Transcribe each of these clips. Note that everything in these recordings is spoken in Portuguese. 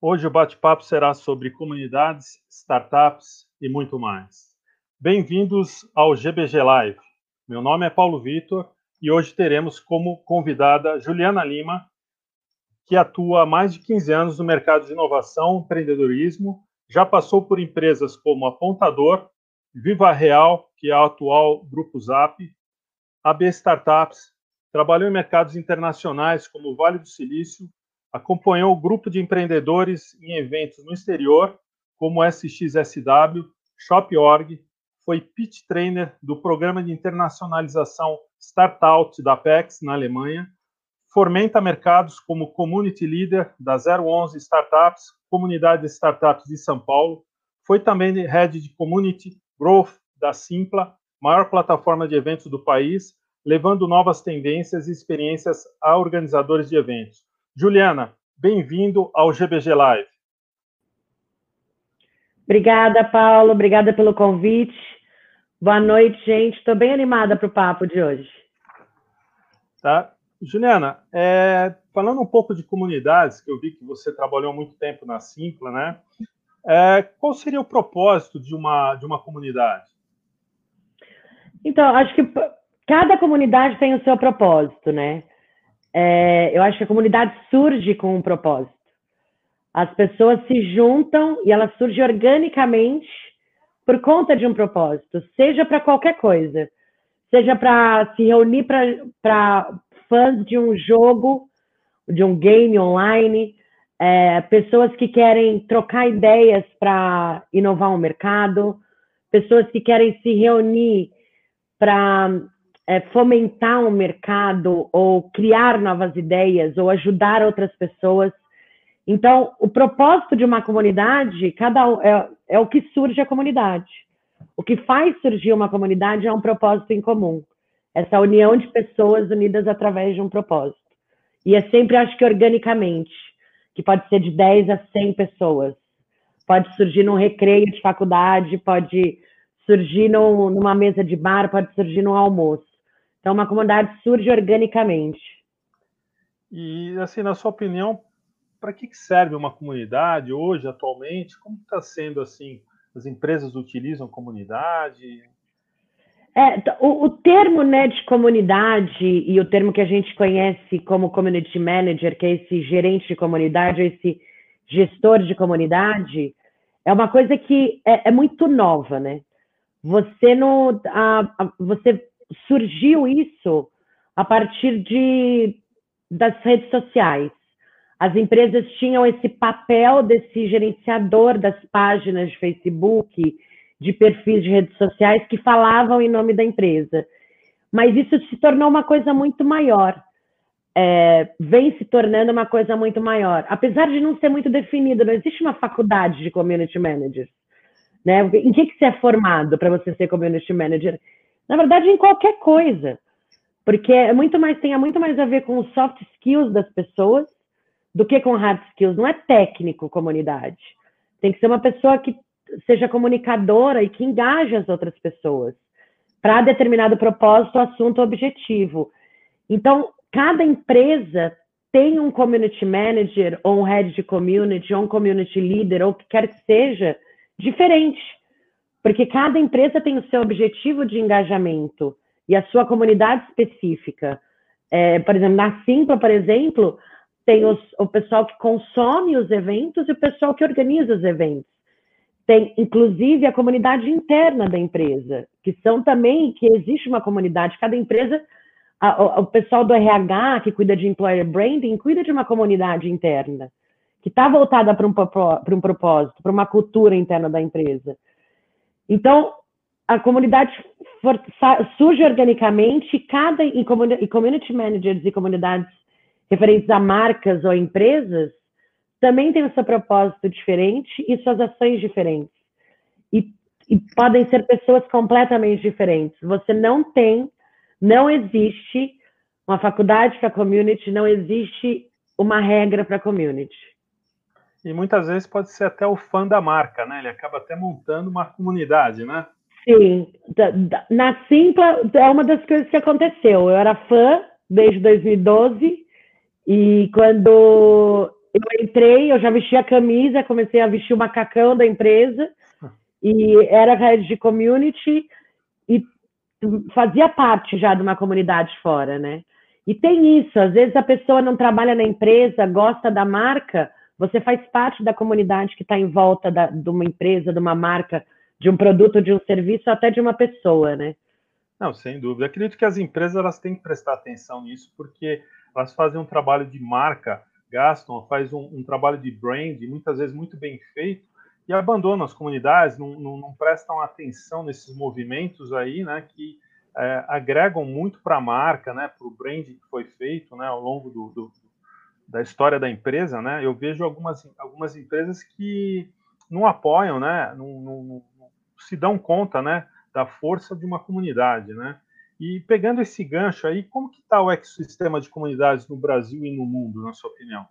Hoje o bate-papo será sobre comunidades, startups e muito mais. Bem-vindos ao GBG Live. Meu nome é Paulo Vitor e hoje teremos como convidada Juliana Lima, que atua há mais de 15 anos no mercado de inovação, empreendedorismo, já passou por empresas como Apontador, Viva Real, que é a atual Grupo Zap, AB Startups, trabalhou em mercados internacionais como o Vale do Silício, acompanhou o grupo de empreendedores em eventos no exterior, como SXSW, Shop.org, foi pitch trainer do programa de internacionalização Startout da Apex, na Alemanha, fomenta mercados como Community Leader da 011 Startups, Comunidade de Startups de São Paulo, foi também Head de Community Growth da Simpla, maior plataforma de eventos do país, levando novas tendências e experiências a organizadores de eventos. Juliana, bem-vindo ao GBG Live. Obrigada, Paulo. Obrigada pelo convite. Boa noite, gente. Estou bem animada para o papo de hoje. Tá. Juliana, é, falando um pouco de comunidades, que eu vi que você trabalhou muito tempo na Simpla, né? É, qual seria o propósito de uma, de uma comunidade? Então, acho que cada comunidade tem o seu propósito, né? É, eu acho que a comunidade surge com um propósito. As pessoas se juntam e ela surge organicamente por conta de um propósito, seja para qualquer coisa, seja para se reunir para fãs de um jogo, de um game online, é, pessoas que querem trocar ideias para inovar o mercado, pessoas que querem se reunir para é, fomentar um mercado ou criar novas ideias ou ajudar outras pessoas. Então, o propósito de uma comunidade, cada é, é o que surge a comunidade. O que faz surgir uma comunidade é um propósito em comum. Essa união de pessoas unidas através de um propósito. E é sempre, acho que organicamente, que pode ser de 10 a 100 pessoas. Pode surgir num recreio de faculdade, pode surgir num, numa mesa de bar, pode surgir num almoço. Então, uma comunidade surge organicamente. E, assim, na sua opinião, para que serve uma comunidade hoje, atualmente? Como está sendo assim? As empresas utilizam comunidade? É, o, o, termo né, de comunidade e o termo que a gente conhece como community manager, que é esse gerente de comunidade, esse gestor de comunidade, é uma coisa que é, é muito nova, né? Você não, a, a, você surgiu isso a partir de das redes sociais. As empresas tinham esse papel desse gerenciador das páginas de Facebook, de perfis de redes sociais que falavam em nome da empresa. Mas isso se tornou uma coisa muito maior. É, vem se tornando uma coisa muito maior. Apesar de não ser muito definido, não existe uma faculdade de community managers. Né? Em que, que você é formado para você ser community manager? Na verdade, em qualquer coisa. Porque é muito mais, tem muito mais a ver com os soft skills das pessoas do que com hard skills. Não é técnico comunidade. Tem que ser uma pessoa que seja comunicadora e que engaje as outras pessoas para determinado propósito, assunto, objetivo. Então, cada empresa tem um community manager, ou um head de community, ou um community leader, ou o que quer que seja, diferente. Porque cada empresa tem o seu objetivo de engajamento e a sua comunidade específica. É, por exemplo, na Simpla, por exemplo, tem os, o pessoal que consome os eventos e o pessoal que organiza os eventos. Tem, inclusive, a comunidade interna da empresa, que são também, que existe uma comunidade, cada empresa, a, o, pessoal do RH, que cuida de employer branding, cuida de uma comunidade interna, que está voltada para um, um propósito, para uma cultura interna da empresa. Então, a comunidade for, surge organicamente cada e community managers e comunidades referentes a marcas ou empresas também tem o seu propósito diferente e suas ações diferentes. E, e podem ser pessoas completamente diferentes. Você não tem, não existe uma faculdade para community, não existe uma regra para community. E muitas vezes pode ser até o fã da marca, né? Ele acaba até montando uma comunidade, né? Sim. Na Simpla, é uma das coisas que aconteceu. Eu era fã desde 2012 e quando eu entrei, eu já vesti a camisa, comecei a vestir o macacão da empresa e era head de community e fazia parte já de uma comunidade fora, né? E tem isso, às vezes a pessoa não trabalha na empresa, gosta da marca, você faz parte da comunidade que está em volta da, de uma empresa, de uma marca, de um produto, de um serviço, até de uma pessoa, né? Não, sem dúvida. Acredito que as empresas elas têm que prestar atenção nisso, porque elas fazem um trabalho de marca, gastam, faz um, um trabalho de brand, muitas vezes muito bem feito, e abandonam as comunidades, não, não, não prestam atenção nesses movimentos aí, né, que é, agregam muito para a marca, né, para o brand que foi feito, né, ao longo do, do, da história da empresa, né, eu vejo algumas, algumas empresas que não apoiam, né, não, não, não se dão conta, né, da força de uma comunidade, né, e pegando esse gancho aí, como que está o ecossistema de comunidades no Brasil e no mundo, na sua opinião?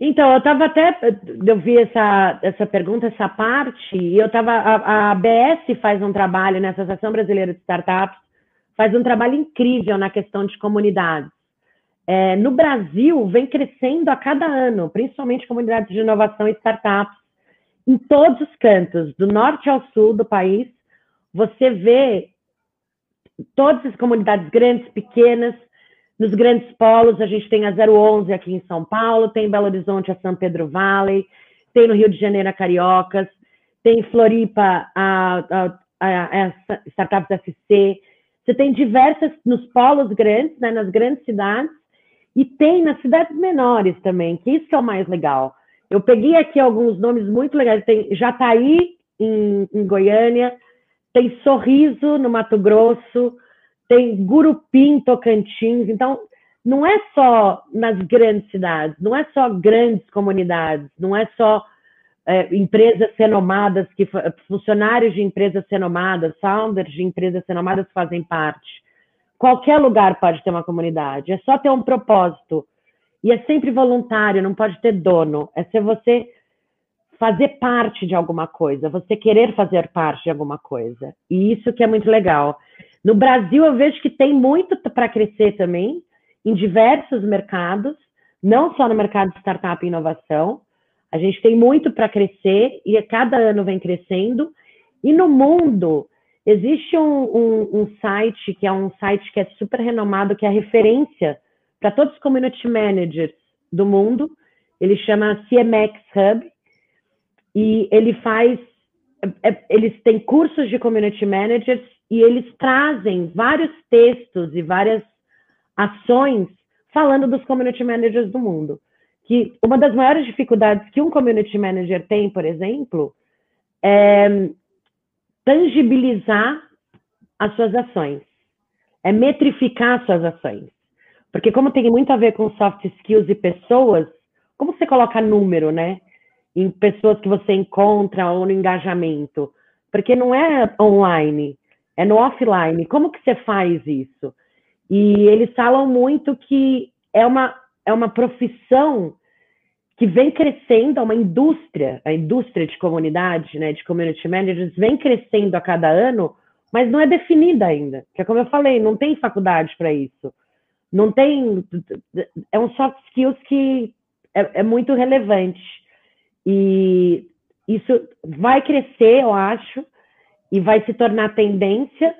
Então, eu estava até, eu vi essa, essa pergunta, essa parte, e eu estava, a, a ABS faz um trabalho, na Associação Brasileira de Startups, faz um trabalho incrível na questão de comunidades. É, no Brasil, vem crescendo a cada ano, principalmente comunidades de inovação e startups, em todos os cantos, do norte ao sul do país, você vê todas as comunidades grandes, pequenas, nos grandes polos, a gente tem a 011 aqui em São Paulo, tem em Belo Horizonte a São Pedro Valley, tem no Rio de Janeiro a Cariocas, tem em Floripa a, a, a, a Startups FC, você tem diversas nos polos grandes, né, nas grandes cidades, e tem nas cidades menores também, que isso que é o mais legal. Eu peguei aqui alguns nomes muito legais. Tem Jataí, em, em Goiânia, tem Sorriso, no Mato Grosso, tem Gurupim, Tocantins. Então, não é só nas grandes cidades, não é só grandes comunidades, não é só é, empresas renomadas, que, funcionários de empresas renomadas, founders de empresas renomadas fazem parte. Qualquer lugar pode ter uma comunidade, é só ter um propósito. E é sempre voluntário, não pode ter dono. É ser você fazer parte de alguma coisa, você querer fazer parte de alguma coisa. E isso que é muito legal. No Brasil, eu vejo que tem muito para crescer também, em diversos mercados, não só no mercado de startup e inovação, a gente tem muito para crescer e cada ano vem crescendo. E no mundo, existe um, um, um, site que é um site que é super renomado, que é referência para todos os community managers do mundo. Ele chama CMX Hub e ele faz, é, é, eles têm cursos de community managers e eles trazem vários textos e várias ações falando dos community managers do mundo que uma das maiores dificuldades que um community manager tem, por exemplo, é tangibilizar as suas ações, é metrificar as suas ações. Porque como tem muito a ver com soft skills e pessoas, como você coloca número, né? Em pessoas que você encontra ou no engajamento? Porque não é online, é no offline. Como que você faz isso? E eles falam muito que é uma, é uma profissão que vem crescendo, é uma indústria, a indústria de comunidade, né, de community managers, vem crescendo a cada ano, mas não é definida ainda. Que é como eu falei, não tem faculdade para isso. Não tem. É um soft skills que é, é muito relevante. E isso vai crescer, eu acho, e vai se tornar tendência,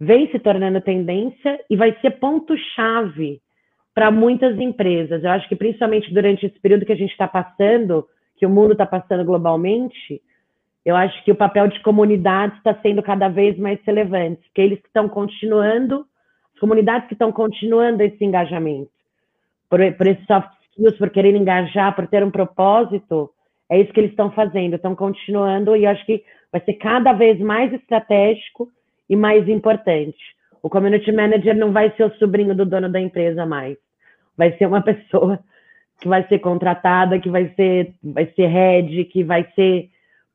vem se tornando tendência, e vai ser ponto-chave para muitas empresas. Eu acho que principalmente durante esse período que a gente está passando, que o mundo está passando globalmente, eu acho que o papel de comunidades está sendo cada vez mais relevante, porque eles estão continuando, as comunidades que estão continuando esse engajamento, por, por esses soft skills, por querer engajar, por ter um propósito, é isso que eles estão fazendo, estão continuando, e eu acho que vai ser cada vez mais estratégico e mais importante. O community manager não vai ser o sobrinho do dono da empresa mais. Vai ser uma pessoa que vai ser contratada, que vai ser, vai ser head, que vai ser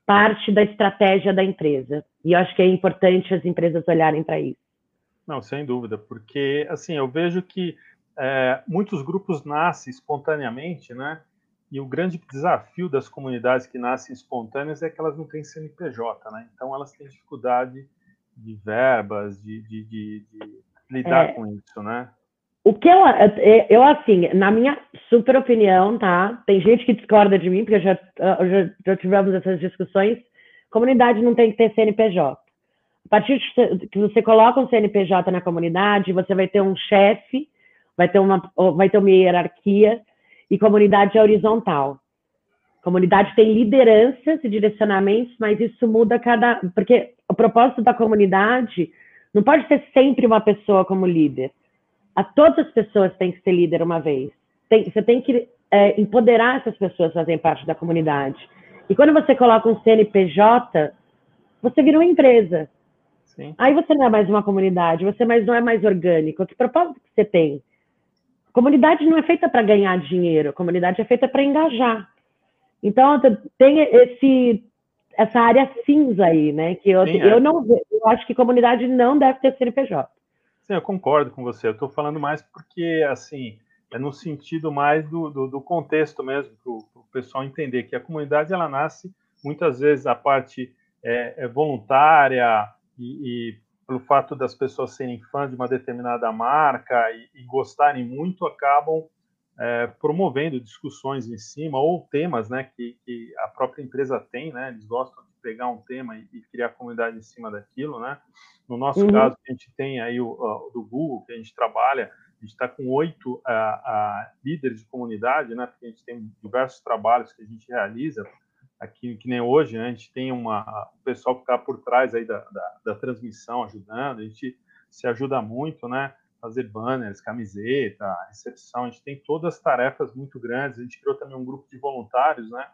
parte da estratégia da empresa. E eu acho que é importante as empresas olharem para isso. Não, sem dúvida, porque assim eu vejo que é, muitos grupos nascem espontaneamente, né? E o grande desafio das comunidades que nascem espontâneas é que elas não têm CNPJ, né? Então elas têm dificuldade de verbas, de, de, de, de lidar é, com isso, né? o que eu, eu, assim, na minha super opinião, tá? Tem gente que discorda de mim, porque já, já, já tivemos essas discussões. Comunidade não tem que ter CNPJ. A partir de que você coloca um CNPJ na comunidade, você vai ter um chefe, vai ter uma, vai ter uma hierarquia, e comunidade é horizontal. Comunidade tem lideranças e direcionamentos, mas isso muda cada. Porque propósito da comunidade não pode ser sempre uma pessoa como líder a todas as pessoas têm que ser líder uma vez. Tem, você tem que é, empoderar essas pessoas a fazerem parte da comunidade. E quando você coloca um CNPJ, você vira uma empresa. Sim. Aí você não é mais uma comunidade, você mais não é mais orgânico. Que propósito que você tem? Comunidade não é feita para ganhar dinheiro, comunidade é feita para engajar. Então tem esse essa área cinza aí, né? Que eu, Sim, é. eu não eu acho que comunidade não deve ter CNPJ. Sim, eu concordo com você. Eu estou falando mais porque, assim, é no sentido mais do, do, do contexto mesmo, para o pessoal entender que a comunidade ela nasce muitas vezes a parte é, é voluntária e, e, pelo fato das pessoas serem fãs de uma determinada marca e, e gostarem muito, acabam é, promovendo discussões em cima ou temas, né, que, que, a própria empresa tem, né, eles gostam de pegar um tema e, e criar comunidade em cima daquilo, né. No nosso uhum. caso, a gente tem aí o, o, do Google que a gente trabalha, a gente está com oito líderes de comunidade, né, porque a gente tem diversos trabalhos que a gente realiza aqui, que nem hoje, né, a gente tem uma, o pessoal que está por trás aí da, da, da transmissão ajudando, a gente se ajuda muito, né, fazer banners, camiseta, recepção, a gente tem todas as tarefas muito grandes, a gente criou também um grupo de voluntários, né,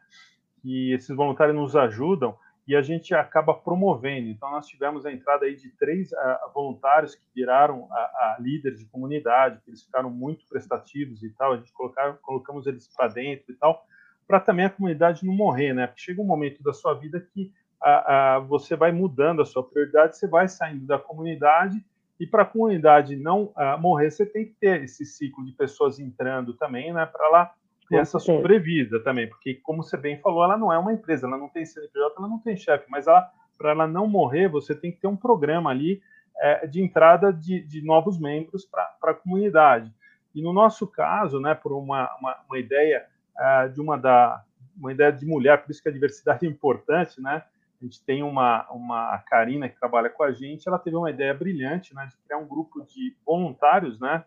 que esses voluntários nos ajudam e a gente acaba promovendo. Então, nós tivemos a entrada aí de três uh, voluntários que viraram a, a líderes de comunidade, que eles ficaram muito prestativos e tal, a gente colocar, colocamos eles para dentro e tal, para também a comunidade não morrer, né, porque chega um momento da sua vida que a, a, você vai mudando a sua prioridade, você vai saindo da comunidade e para a comunidade não uh, morrer, você tem que ter esse ciclo de pessoas entrando também, né, para lá ter essa sobrevida também, porque como você bem falou, ela não é uma empresa, ela não tem CNPJ, ela não tem chefe, mas para ela não morrer, você tem que ter um programa ali é, de entrada de, de novos membros para a comunidade. E no nosso caso, né, por uma, uma, uma ideia uh, de uma da uma ideia de mulher, por isso que a diversidade é importante, né? A gente tem uma, uma a Karina que trabalha com a gente, ela teve uma ideia brilhante, né, de criar um grupo de voluntários, né,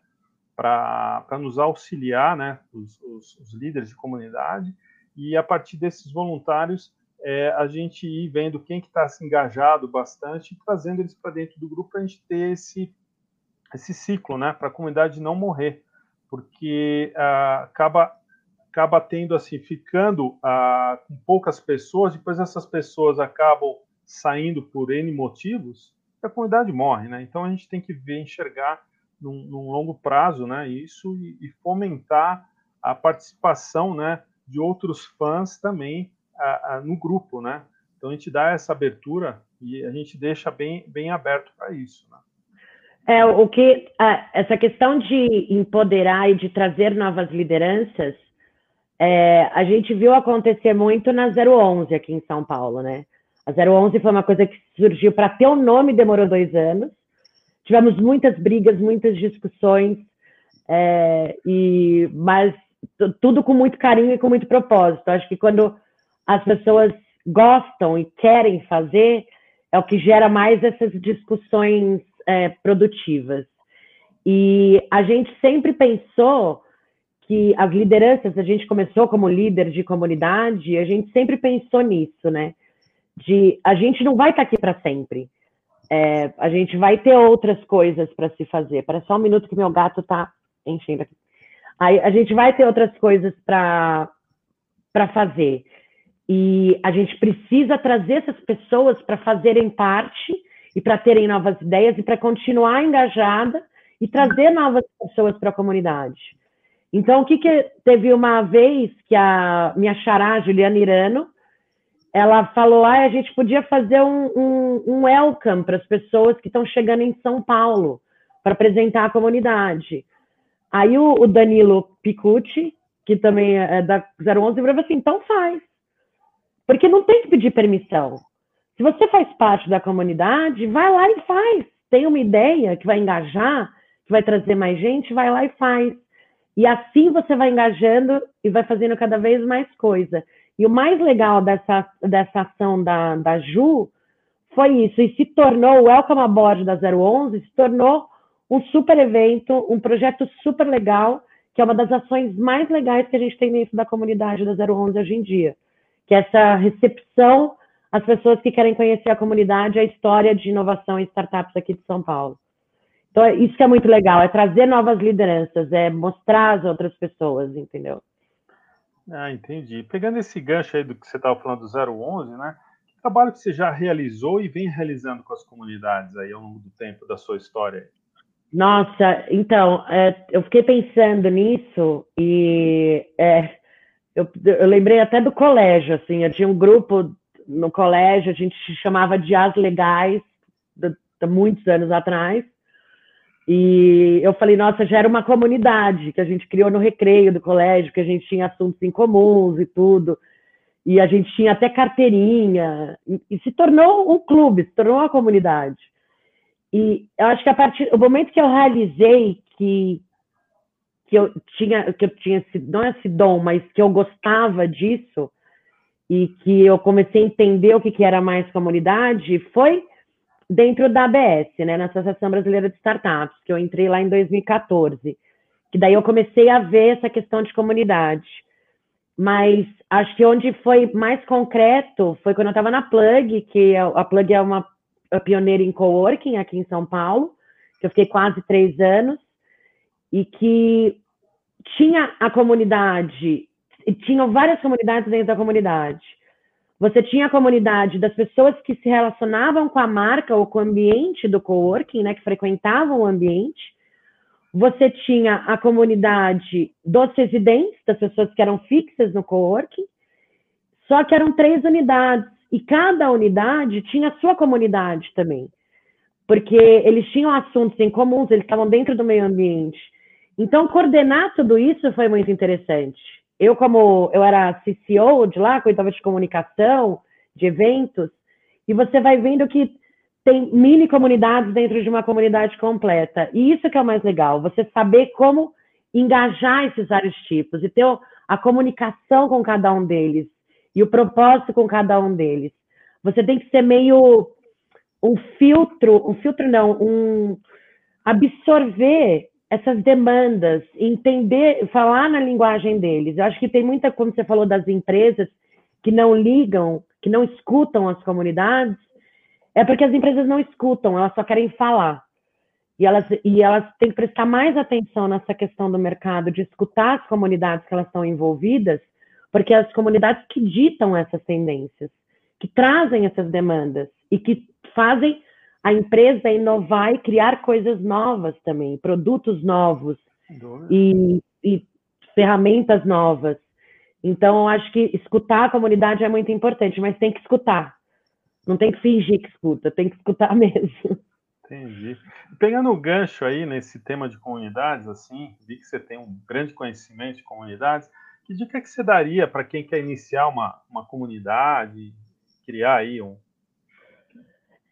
para nos auxiliar, né, os, os, os, líderes de comunidade, e a partir desses voluntários é, a gente ir vendo quem que está se engajado bastante e trazendo eles para dentro do grupo para a gente ter esse esse ciclo, né, para a comunidade não morrer, porque ah, acaba acaba tendo assim, ficando ah, com poucas pessoas, depois essas pessoas acabam saindo por N motivos, a comunidade morre, né? Então a gente tem que ver, enxergar num, num longo prazo, né? Isso e, e, fomentar a participação, né? De outros fãs também ah, ah, no grupo, né? Então a gente dá essa abertura e a gente deixa bem, bem aberto para isso, né? É, o que essa questão de empoderar e de trazer novas lideranças é, a gente viu acontecer muito na 011 aqui em São Paulo, né? A 011 foi uma coisa que surgiu para ter o nome, demorou dois anos. Tivemos muitas brigas, muitas discussões, é, e mas tudo com muito carinho e com muito propósito. Acho que quando as pessoas gostam e querem fazer, é o que gera mais essas discussões é, produtivas. E a gente sempre pensou que as lideranças, a gente começou como líder de comunidade, a gente sempre pensou nisso, né? De a gente não vai estar aqui para sempre. É, a gente vai ter outras coisas para se fazer. Para só um minuto que meu gato está enchendo aqui. Aí, a gente vai ter outras coisas para fazer. E a gente precisa trazer essas pessoas para fazerem parte e para terem novas ideias e para continuar engajada e trazer novas pessoas para a comunidade. Então, o que, que teve uma vez que a minha xará, Juliana Irano, ela falou: ah, a gente podia fazer um, um, um welcome para as pessoas que estão chegando em São Paulo para apresentar a comunidade. Aí o, o Danilo Picucci, que também é da 011, falou assim: então faz. Porque não tem que pedir permissão. Se você faz parte da comunidade, vai lá e faz. Tem uma ideia que vai engajar, que vai trazer mais gente, vai lá e faz. E assim você vai engajando e vai fazendo cada vez mais coisa. E o mais legal dessa, dessa ação da, da Ju foi isso, e se tornou, o Welcome Aboard da 011 se tornou um super evento, um projeto super legal, que é uma das ações mais legais que a gente tem dentro da comunidade da 011 hoje em dia, que é essa recepção às pessoas que querem conhecer a comunidade, a história de inovação e startups aqui de São Paulo. Então, isso que é muito legal, é trazer novas lideranças, é mostrar às outras pessoas, entendeu? Ah, entendi. Pegando esse gancho aí do que você estava falando do 011, né? Que trabalho que você já realizou e vem realizando com as comunidades aí ao longo do tempo da sua história? Nossa, então, é, eu fiquei pensando nisso e é, eu, eu, lembrei até do colégio, assim, eu tinha um grupo no colégio, a gente chamava de As Legais, de, de muitos anos atrás, e eu falei, nossa, já era uma comunidade que a gente criou no recreio do colégio, que a gente tinha assuntos em comuns e tudo. E a gente tinha até carteirinha. E, e se tornou um clube, se tornou uma comunidade. E eu acho que a partir do momento que eu realizei que, que eu tinha, que eu tinha esse, não é esse dom, mas que eu gostava disso, e que eu comecei a entender o que, que era mais comunidade, foi dentro da ABS, né, na Associação Brasileira de Startups, que eu entrei lá em 2014, que daí eu comecei a ver essa questão de comunidade. Mas acho que onde foi mais concreto foi quando eu estava na Plug, que é a Plug é uma pioneira em coworking aqui em São Paulo, que eu fiquei quase três anos, e que tinha a comunidade, tinham várias comunidades dentro da comunidade. Você tinha a comunidade das pessoas que se relacionavam com a marca ou com o ambiente do coworking, né, que frequentavam o ambiente. Você tinha a comunidade dos residentes, das pessoas que eram fixas no coworking. Só que eram três unidades e cada unidade tinha a sua comunidade também, porque eles tinham assuntos em comuns, eles estavam dentro do meio ambiente. Então, coordenar tudo isso foi muito interessante eu, como eu era CCO de lá, cuidava de comunicação, de eventos, e você vai vendo que tem mini comunidades dentro de uma comunidade completa. E isso que é o mais legal, você saber como engajar esses vários tipos e ter a comunicação com cada um deles e o propósito com cada um deles. Você tem que ser meio um filtro, um filtro não, um absorver essas demandas, entender, falar na linguagem deles. Eu acho que tem muita, como você falou, das empresas que não ligam, que não escutam as comunidades, é porque as empresas não escutam, elas só querem falar. E elas, e elas têm que prestar mais atenção nessa questão do mercado, de escutar as comunidades que elas estão envolvidas, porque é as comunidades que ditam essas tendências, que trazem essas demandas e que fazem a empresa inovar e criar coisas novas também, produtos novos e, e, ferramentas novas. Então, eu acho que escutar a comunidade é muito importante, mas tem que escutar. Não tem que fingir que escuta, tem que escutar mesmo. Entendi. Pegando o gancho aí nesse tema de comunidades, assim, vi que você tem um grande conhecimento de comunidades. Que dica que você daria para quem quer iniciar uma, uma comunidade, criar aí um,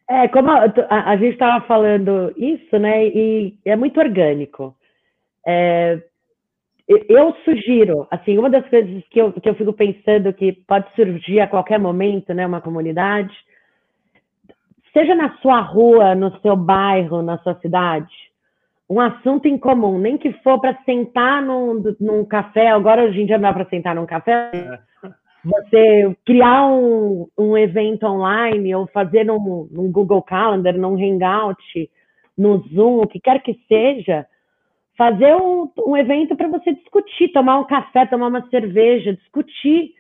é, como a, a, a gente estava falando isso, né? E é muito orgânico. É, eu sugiro, assim, uma das coisas que eu, que eu fico pensando que pode surgir a qualquer momento, né? Uma comunidade, seja na sua rua, no seu bairro, na sua cidade, um assunto em comum, nem que for para sentar num, num café, agora hoje em dia não dá para sentar num café, é você criar um, um evento online ou fazer num, num Google Calendar, num Hangout, no Zoom, o que quer que seja, fazer um, um evento para você discutir, tomar um café, tomar uma cerveja, discutir,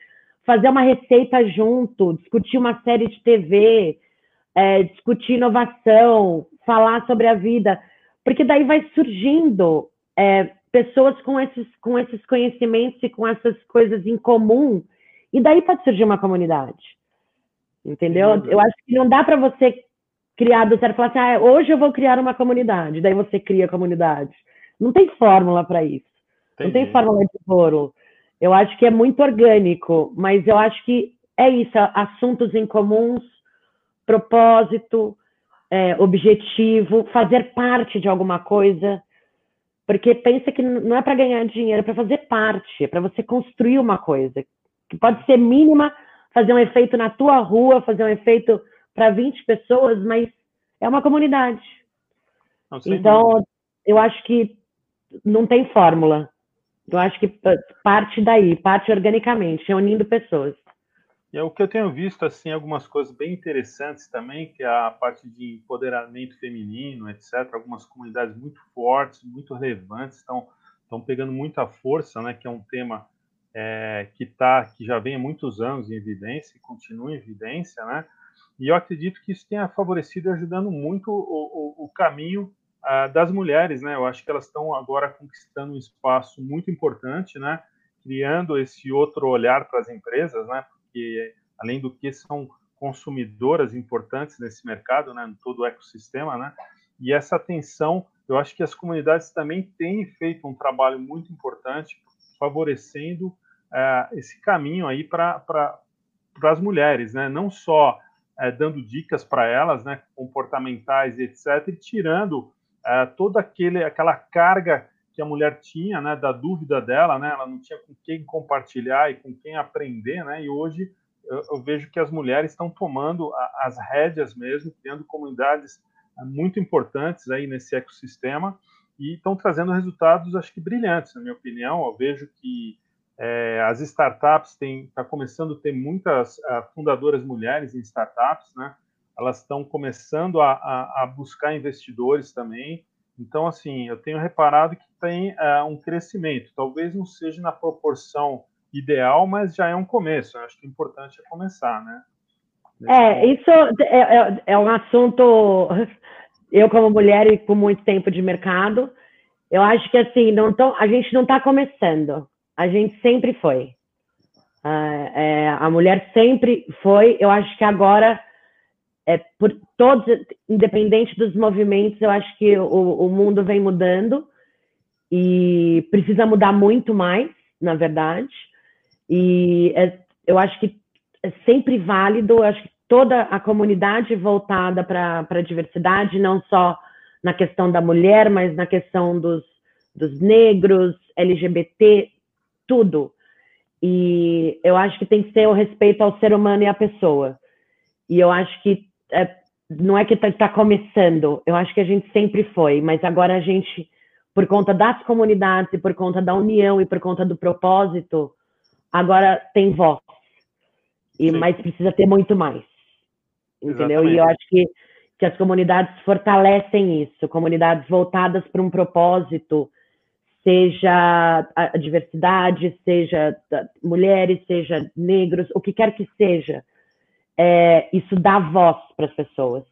fazer uma receita junto, discutir uma série de TV, é, discutir inovação, falar sobre a vida, porque daí vai surgindo é, pessoas com esses, com esses conhecimentos e com essas coisas em comum e daí pode surgir uma comunidade. Entendeu? Eu acho que não dá para você criar do zero e falar assim, ah, hoje eu vou criar uma comunidade, daí você cria a comunidade. Não tem fórmula para isso. Entendi. Não tem fórmula de ouro. Eu acho que é muito orgânico, mas eu acho que é isso, assuntos em comuns, propósito, é, objetivo, fazer parte de alguma coisa, Porque pensa que não é para ganhar dinheiro, é para fazer parte, é para você construir uma coisa que pode ser mínima, fazer um efeito na tua rua, fazer um efeito para 20 pessoas, mas é uma comunidade. Não, então, dúvida. eu acho que não tem fórmula. Eu acho que parte daí, parte organicamente, unindo pessoas. E é o que eu tenho visto, assim, algumas coisas bem interessantes também, que é a parte de empoderamento feminino, etc. Algumas comunidades muito fortes, muito relevantes, estão, estão pegando muita força, né? Que é um tema é, que tá, que já vem há muitos anos em evidência e continua em evidência, né? E eu acredito que isso tenha favorecido e ajudando muito o, o, o caminho ah, das mulheres, né? Eu acho que elas estão agora conquistando um espaço muito importante, né? Criando esse outro olhar para as empresas, né? Porque além do que são consumidoras importantes nesse mercado, né? Em todo o ecossistema, né? E essa atenção, eu acho que as comunidades também têm feito um trabalho muito importante, favorecendo uh, esse caminho aí para as mulheres, né? Não só uh, dando dicas para elas, né? Comportamentais e etc. E tirando é, toda aquele, aquela carga que a mulher tinha, né, da dúvida dela, né, ela não tinha com quem compartilhar e com quem aprender, né, e hoje eu, eu vejo que as mulheres estão tomando a, as rédeas mesmo, criando comunidades é, muito importantes aí nesse ecossistema e estão trazendo resultados, acho que brilhantes, na minha opinião. Eu vejo que é, as startups têm, está começando a ter muitas uh, fundadoras mulheres em startups, né? elas estão começando a, a, a, buscar investidores também. Então, assim, eu tenho reparado que tem uh, um crescimento. Talvez não seja na proporção ideal, mas já é um começo. Eu acho que o importante é começar, né? é, isso é, é, é, um assunto. Eu, como mulher e com muito tempo de mercado, eu acho que assim, não tô, a gente não está começando. A gente sempre foi. Uh, é, a mulher sempre foi. Eu acho que agora é, por todos, independente dos movimentos, eu acho que o, o mundo vem mudando e precisa mudar muito mais, na verdade. E é, eu acho que é sempre válido, eu acho que toda a comunidade voltada para a diversidade, não só na questão da mulher, mas na questão dos, dos negros, LGBT, tudo. E eu acho que tem que ser o respeito ao ser humano e à pessoa. E eu acho que é, não é que está tá começando, eu acho que a gente sempre foi, mas agora a gente, por conta das comunidades e por conta da união e por conta do propósito, agora tem voz. E, mas precisa ter muito mais. Entendeu? Exatamente. E eu acho que, que as comunidades fortalecem isso, comunidades voltadas para um propósito, seja a diversidade, seja mulheres, seja negros, o que quer que seja é, isso dá voz para as pessoas.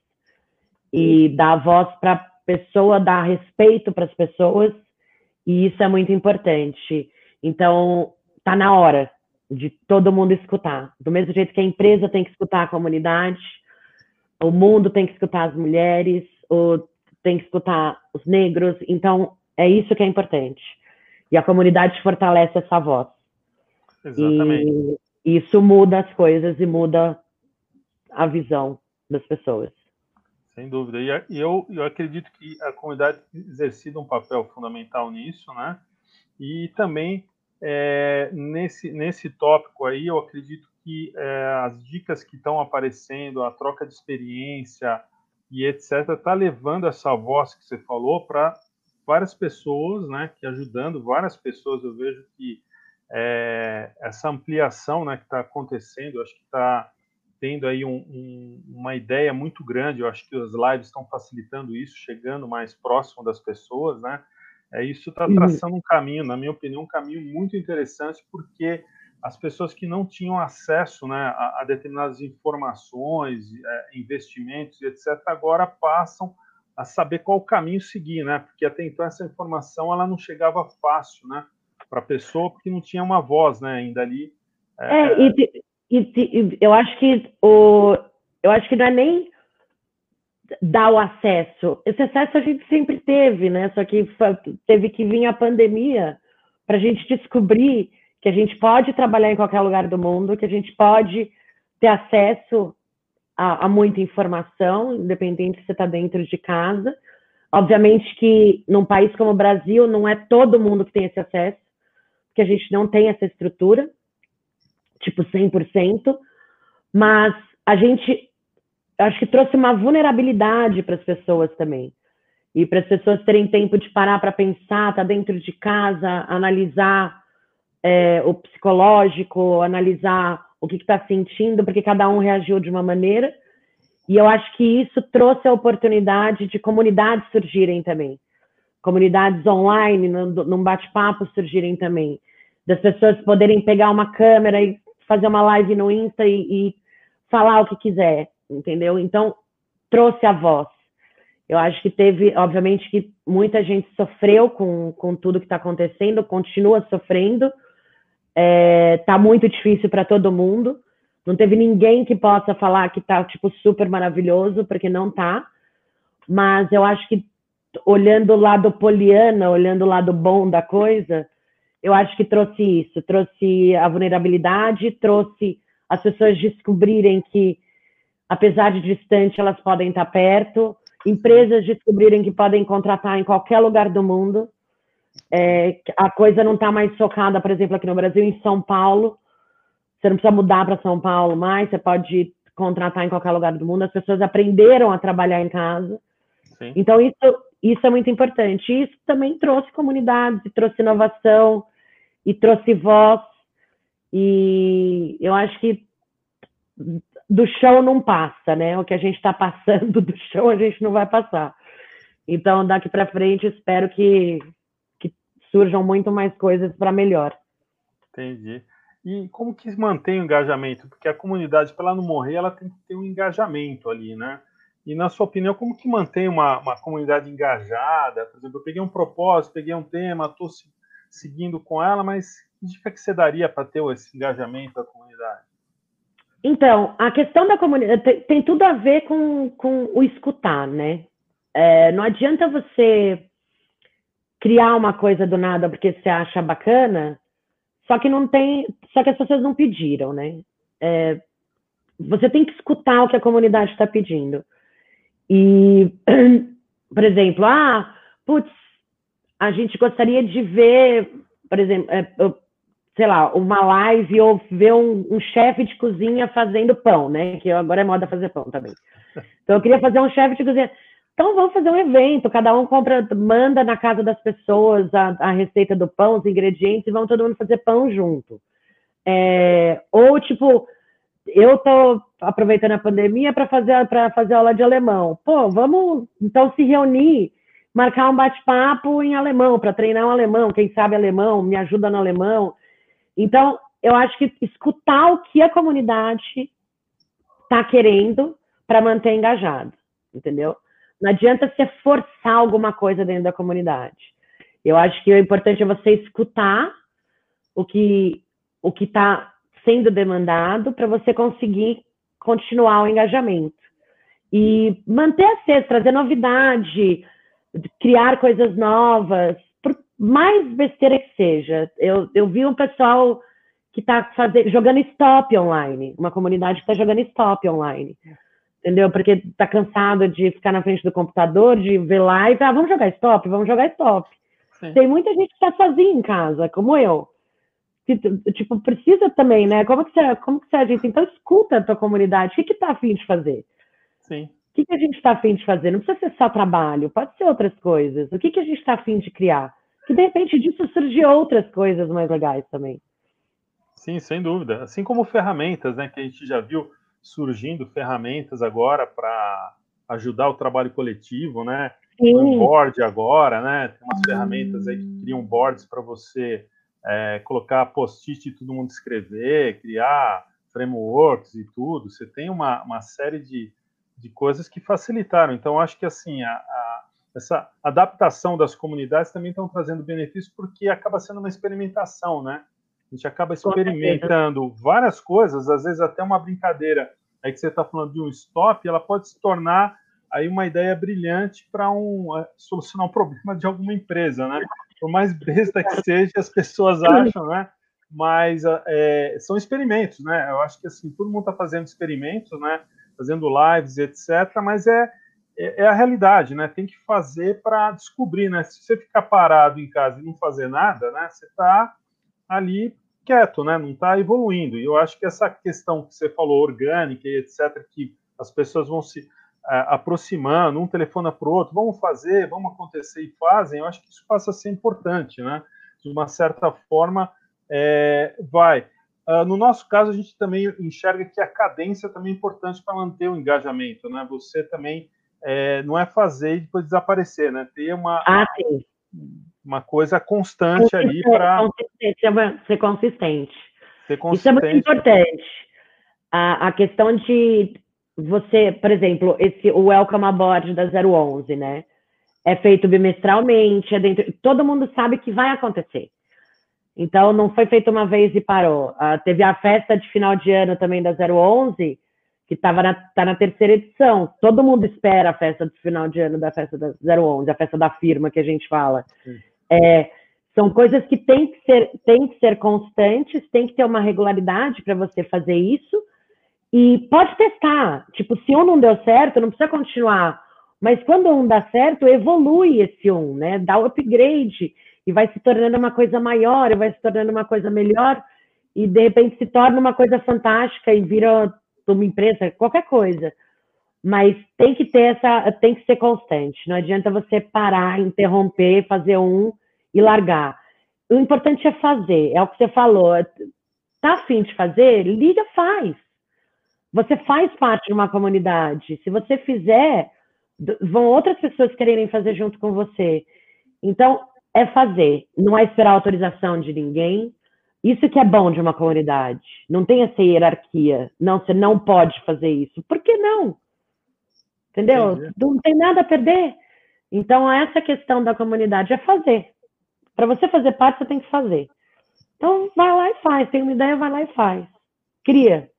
E dá voz para a pessoa, dá respeito para as pessoas, e isso é muito importante. Então, está na hora de todo mundo escutar. Do mesmo jeito que a empresa tem que escutar a comunidade, o mundo tem que escutar as mulheres, o, tem que escutar os negros. Então, é isso que é importante. E a comunidade fortalece essa voz. Exatamente. E isso muda as coisas e muda a visão das pessoas. Sem dúvida. E eu, eu acredito que a comunidade exercita um papel fundamental nisso, né? E também é, nesse, nesse tópico aí, eu acredito que é, as dicas que estão aparecendo, a troca de experiência e etc., está levando essa voz que você falou para várias pessoas, né? Que ajudando várias pessoas, eu vejo que é, essa ampliação né, que está acontecendo, acho que está tendo aí um, um, uma ideia muito grande. Eu acho que os lives estão facilitando isso, chegando mais próximo das pessoas, né? É, isso está uhum. traçando um caminho, na minha opinião, um caminho muito interessante, porque as pessoas que não tinham acesso né, a, a determinadas informações, é, investimentos etc., agora passam a saber qual caminho seguir, né? Porque até então essa informação ela não chegava fácil, né, para a pessoa, porque não tinha uma voz, né, ainda ali. É, é e, e, e, eu acho que o, eu acho que não é nem dar o acesso. Esse acesso a gente sempre teve, né? Só que teve que vir a pandemia para a gente descobrir que a gente pode trabalhar em qualquer lugar do mundo, que a gente pode ter acesso a muita informação, independente se você está dentro de casa, Obviamente que num país como o Brasil não é todo mundo que tem esse acesso, porque a gente não tem essa estrutura, tipo 100%, mas a gente acho que trouxe uma vulnerabilidade para as pessoas também. E para as pessoas terem tempo de parar para pensar, tá dentro de casa, analisar é, o psicológico, analisar o que está sentindo, porque cada um reagiu de uma maneira. E eu acho que isso trouxe a oportunidade de comunidades surgirem também. Comunidades online, num bate-papo surgirem também. Das pessoas poderem pegar uma câmera e fazer uma live no Insta e, e falar o que quiser, entendeu? Então, trouxe a voz. Eu acho que teve, obviamente, que muita gente sofreu com, com tudo que está acontecendo, continua sofrendo. É, tá muito difícil para todo mundo. Não teve ninguém que possa falar que está tipo super maravilhoso, porque não está. Mas eu acho que olhando o lado poliana, olhando o lado bom da coisa, eu acho que trouxe isso, trouxe a vulnerabilidade, trouxe as pessoas descobrirem que apesar de distante, elas podem estar perto, empresas descobrirem que podem contratar em qualquer lugar do mundo. É, a coisa não está mais focada, por exemplo, aqui no Brasil, em São Paulo, você não precisa mudar para São Paulo mais, você pode contratar em qualquer lugar do mundo. As pessoas aprenderam a trabalhar em casa. Sim. Então, isso, isso é muito importante. Isso também trouxe comunidades, trouxe inovação, e trouxe voz. E eu acho que do chão não passa, né? O que a gente está passando do chão a gente não vai passar. Então, daqui para frente, espero que, que surjam muito mais coisas para melhor. Entendi. E como que mantém o engajamento? Porque a comunidade, para ela não morrer, ela tem que ter um engajamento ali, né? E na sua opinião, como que mantém uma, uma comunidade engajada? Por exemplo, eu peguei um propósito, peguei um tema, estou seguindo com ela, mas que dica que você daria para ter esse engajamento da comunidade? Então, a questão da comunidade tem, tem tudo a ver com, com o escutar, né? É, não adianta você criar uma coisa do nada porque você acha bacana, só que não tem, só que as pessoas não pediram, né? É, você tem que escutar o que a comunidade está pedindo. E, por exemplo, ah, putz, a gente gostaria de ver, por exemplo, é, sei lá, uma live ou ver um, um chefe de cozinha fazendo pão, né? Que agora é moda fazer pão também. Então eu queria fazer um chefe de cozinha. Então vamos fazer um evento, cada um compra, manda na casa das pessoas a, a receita do pão, os ingredientes, e vamos todo mundo fazer pão junto. É, ou tipo, eu tô aproveitando a pandemia para fazer para fazer aula de alemão. Pô, vamos então se reunir, marcar um bate-papo em alemão para treinar um alemão. Quem sabe alemão me ajuda no alemão. Então, eu acho que escutar o que a comunidade está querendo para manter engajado, entendeu? Não adianta você forçar alguma coisa dentro da comunidade. Eu acho que o importante é você escutar o que o que está sendo demandado para você conseguir continuar o engajamento e manter aceso, trazer novidade, criar coisas novas, por mais besteira que seja. Eu, eu vi um pessoal que está jogando stop online, uma comunidade que está jogando stop online entendeu? Porque tá cansado de ficar na frente do computador, de ver live, ah, vamos jogar stop, vamos jogar stop. Sim. Tem muita gente que está sozinha em casa, como eu. Tipo, precisa também, né? Como que você, como que você agita? Então, escuta a tua comunidade. O que que tá afim de fazer? Sim. O que, que a gente está afim de fazer? Não precisa ser só trabalho, pode ser outras coisas. O que, que a gente está afim de criar? Que de repente disso surgir outras coisas mais legais também. Sim, sem dúvida. Assim como ferramentas, né? Que a gente já viu surgindo ferramentas agora para ajudar o trabalho coletivo, né? Sim. O board agora, né? Tem umas ferramentas aí que criam boards para você é, colocar post-it e todo mundo escrever, criar frameworks e tudo. Você tem uma, uma série de, de coisas que facilitaram. Então, acho que assim, a, a, essa adaptação das comunidades também estão trazendo benefícios porque acaba sendo uma experimentação, né? A gente acaba experimentando várias coisas, às vezes até uma brincadeira aí que você está falando de um stop, ela pode se tornar aí uma ideia brilhante para um, solucionar um problema de alguma empresa, né? Por mais besta que seja, as pessoas acham, né? Mas é, são experimentos, né? Eu acho que assim todo mundo está fazendo experimentos, né? Fazendo lives, etc. Mas é é, é a realidade, né? Tem que fazer para descobrir, né? Se você ficar parado em casa e não fazer nada, né? Você está ali quieto, né? Não está evoluindo. E eu acho que essa questão que você falou, orgânica e etc., que as pessoas vão se é, aproximando, um telefona para o outro, vamos fazer, vamos acontecer e fazem, eu acho que isso passa a ser importante, né? De uma certa forma, é, vai. Uh, no nosso caso, a gente também enxerga que a cadência também é importante para manter o engajamento, né? Você também é, não é fazer e depois desaparecer, né? Ter uma, ah, uma coisa constante ali para. Ser consistente. Ser consistente. Isso é muito importante. A, a questão de você, por exemplo, esse o Welcome Aboard da 011, né? É feito bimestralmente, é dentro, todo mundo sabe que vai acontecer. Então, não foi feito uma vez e parou. Uh, teve a festa de final de ano também da 011, que estava na, tá na terceira edição. Todo mundo espera a festa de final de ano da festa da 011, a festa da firma que a gente fala. É, são coisas que têm que ser, têm que ser constantes, tem que ter uma regularidade para você fazer isso, e pode testar. Tipo, se um não deu certo, não precisa continuar. Mas quando um dá certo, evolui esse um, né? Dá o upgrade e vai se tornando uma coisa maior, e vai se tornando uma coisa melhor, e de repente se torna uma coisa fantástica e vira uma empresa, qualquer coisa. Mas tem que ter essa, tem que ser constante. Não adianta você parar, interromper, fazer um e largar. O importante é fazer, é o que você falou. Tá afim de fazer? Liga, faz você faz parte de uma comunidade. Se você fizer, vão outras pessoas quererem fazer junto com você. Então, é fazer, não é esperar autorização de ninguém. Isso que é bom de uma comunidade. Não tem essa hierarquia. Não, você não pode fazer isso. Por que não? Entendeu? Entendi. Não tem nada a perder. Então, essa questão da comunidade é fazer. Para você fazer parte, você tem que fazer. Então, vai lá e faz. Tem uma ideia, vai lá e faz. Cria.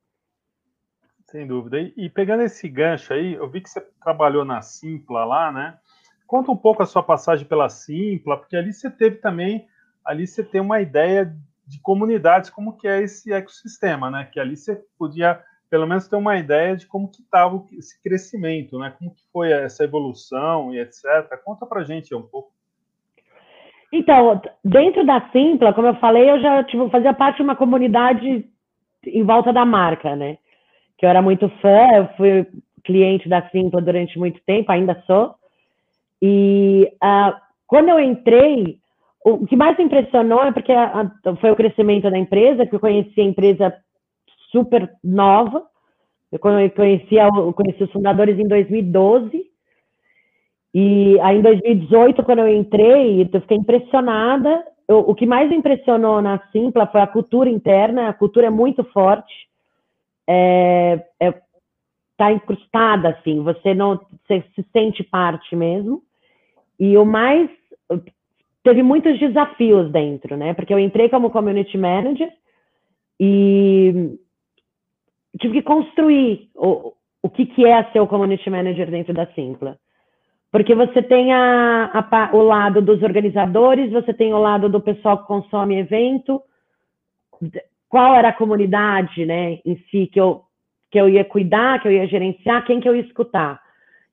Sem dúvida. E, pegando esse gancho aí, eu vi que você trabalhou na Simpla lá, né? Conta um pouco a sua passagem pela Simpla, porque ali você teve também, ali você tem uma ideia de comunidades, como que é esse ecossistema, né? Que ali você podia, pelo menos, ter uma ideia de como que estava esse crescimento, né? Como que foi essa evolução e etc. Conta pra gente um pouco. Então, dentro da Simpla, como eu falei, eu já tipo, fazia parte de uma comunidade em volta da marca, né? que eu era muito fã, eu fui cliente da Simpla durante muito tempo, ainda sou. E uh, quando eu entrei, o que mais me impressionou é porque a, a, foi o crescimento da empresa, que eu conheci a empresa super nova. Eu conheci, conheci os fundadores em 2012. E aí em 2018, quando eu entrei, eu fiquei impressionada. Eu, o que mais me impressionou na Simpla foi a cultura interna, a cultura é muito forte é, é, tá incrustada, assim, você não você se sente parte mesmo. E o mais teve muitos desafios dentro, né? Porque eu entrei como community manager e tive que construir o, o que, que é ser o community manager dentro da Simpla. Porque você tem a, a, o lado dos organizadores, você tem o lado do pessoal que consome evento, qual era a comunidade, né, em si que eu que eu ia cuidar, que eu ia gerenciar, quem que eu ia escutar.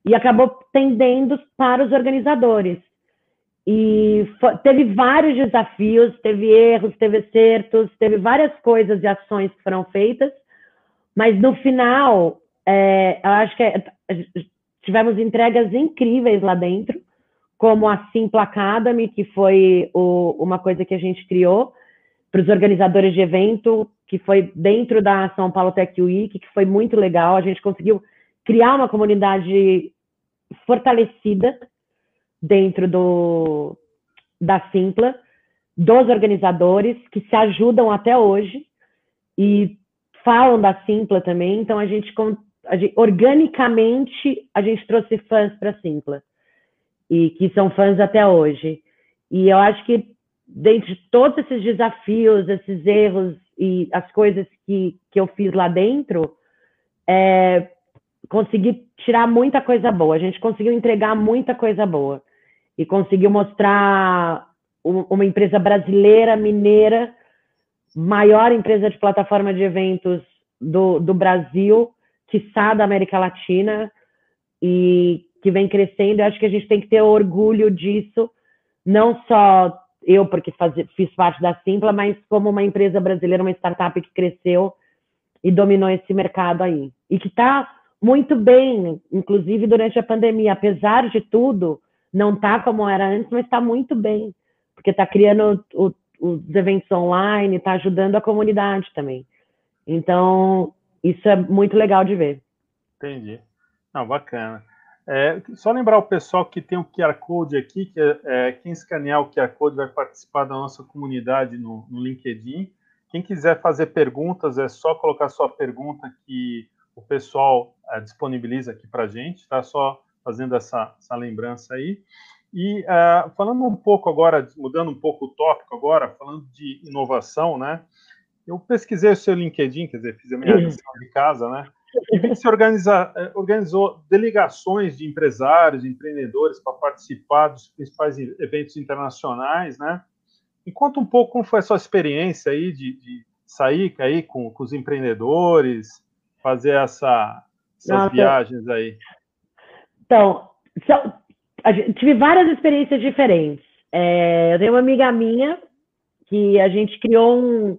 E acabou tendendo para os organizadores. E teve vários desafios, teve erros, teve acertos, teve várias coisas e ações que foram feitas, mas no final, é, eu acho que é, tivemos entregas incríveis lá dentro, como a Simpla Academy, que foi o, uma coisa que a gente criou, para os organizadores de evento, que foi dentro da São Paulo Tech Week, que foi muito legal. A gente conseguiu criar uma comunidade fortalecida dentro do, da Simpla, dos organizadores, que se ajudam até hoje e falam da Simpla também. Então, a gente, a gente organicamente, a gente trouxe fãs para Simpla, e que são fãs até hoje. E eu acho que dentre todos esses desafios, esses erros e as coisas que, que eu fiz lá dentro, é, consegui tirar muita coisa boa. A gente conseguiu entregar muita coisa boa e conseguiu mostrar uma empresa brasileira, mineira, maior empresa de plataforma de eventos do, do Brasil, quiçá da América Latina, e que vem crescendo. Eu acho que a gente tem que ter orgulho disso, não só eu, porque faz, fiz parte da Simpla, mas como uma empresa brasileira, uma startup que cresceu e dominou esse mercado aí. E que está muito bem, inclusive durante a pandemia, apesar de tudo, não está como era antes, mas está muito bem, porque está criando o, os eventos online, está ajudando a comunidade também. Então, isso é muito legal de ver. Entendi. Não, bacana. É, só lembrar o pessoal que tem o QR Code aqui, que é, é, quem escanear o QR Code vai participar da nossa comunidade no, no LinkedIn. Quem quiser fazer perguntas, é só colocar sua pergunta que o pessoal é, disponibiliza aqui para a gente, tá? Só fazendo essa, essa lembrança aí. E uh, falando um pouco agora, mudando um pouco o tópico agora, falando de inovação, né? Eu pesquisei o seu LinkedIn, quer dizer, fiz a minha lição de casa, né? E vi que você organiza, eh, organizou delegações de empresários, de empreendedores para participar dos principais eventos internacionais, né? E conta um pouco como foi a sua experiência aí de, de sair aí com, com, os empreendedores, fazer essa, essas Nossa. viagens aí. Então, tive várias experiências diferentes. É, eu tenho uma amiga minha que a gente criou um,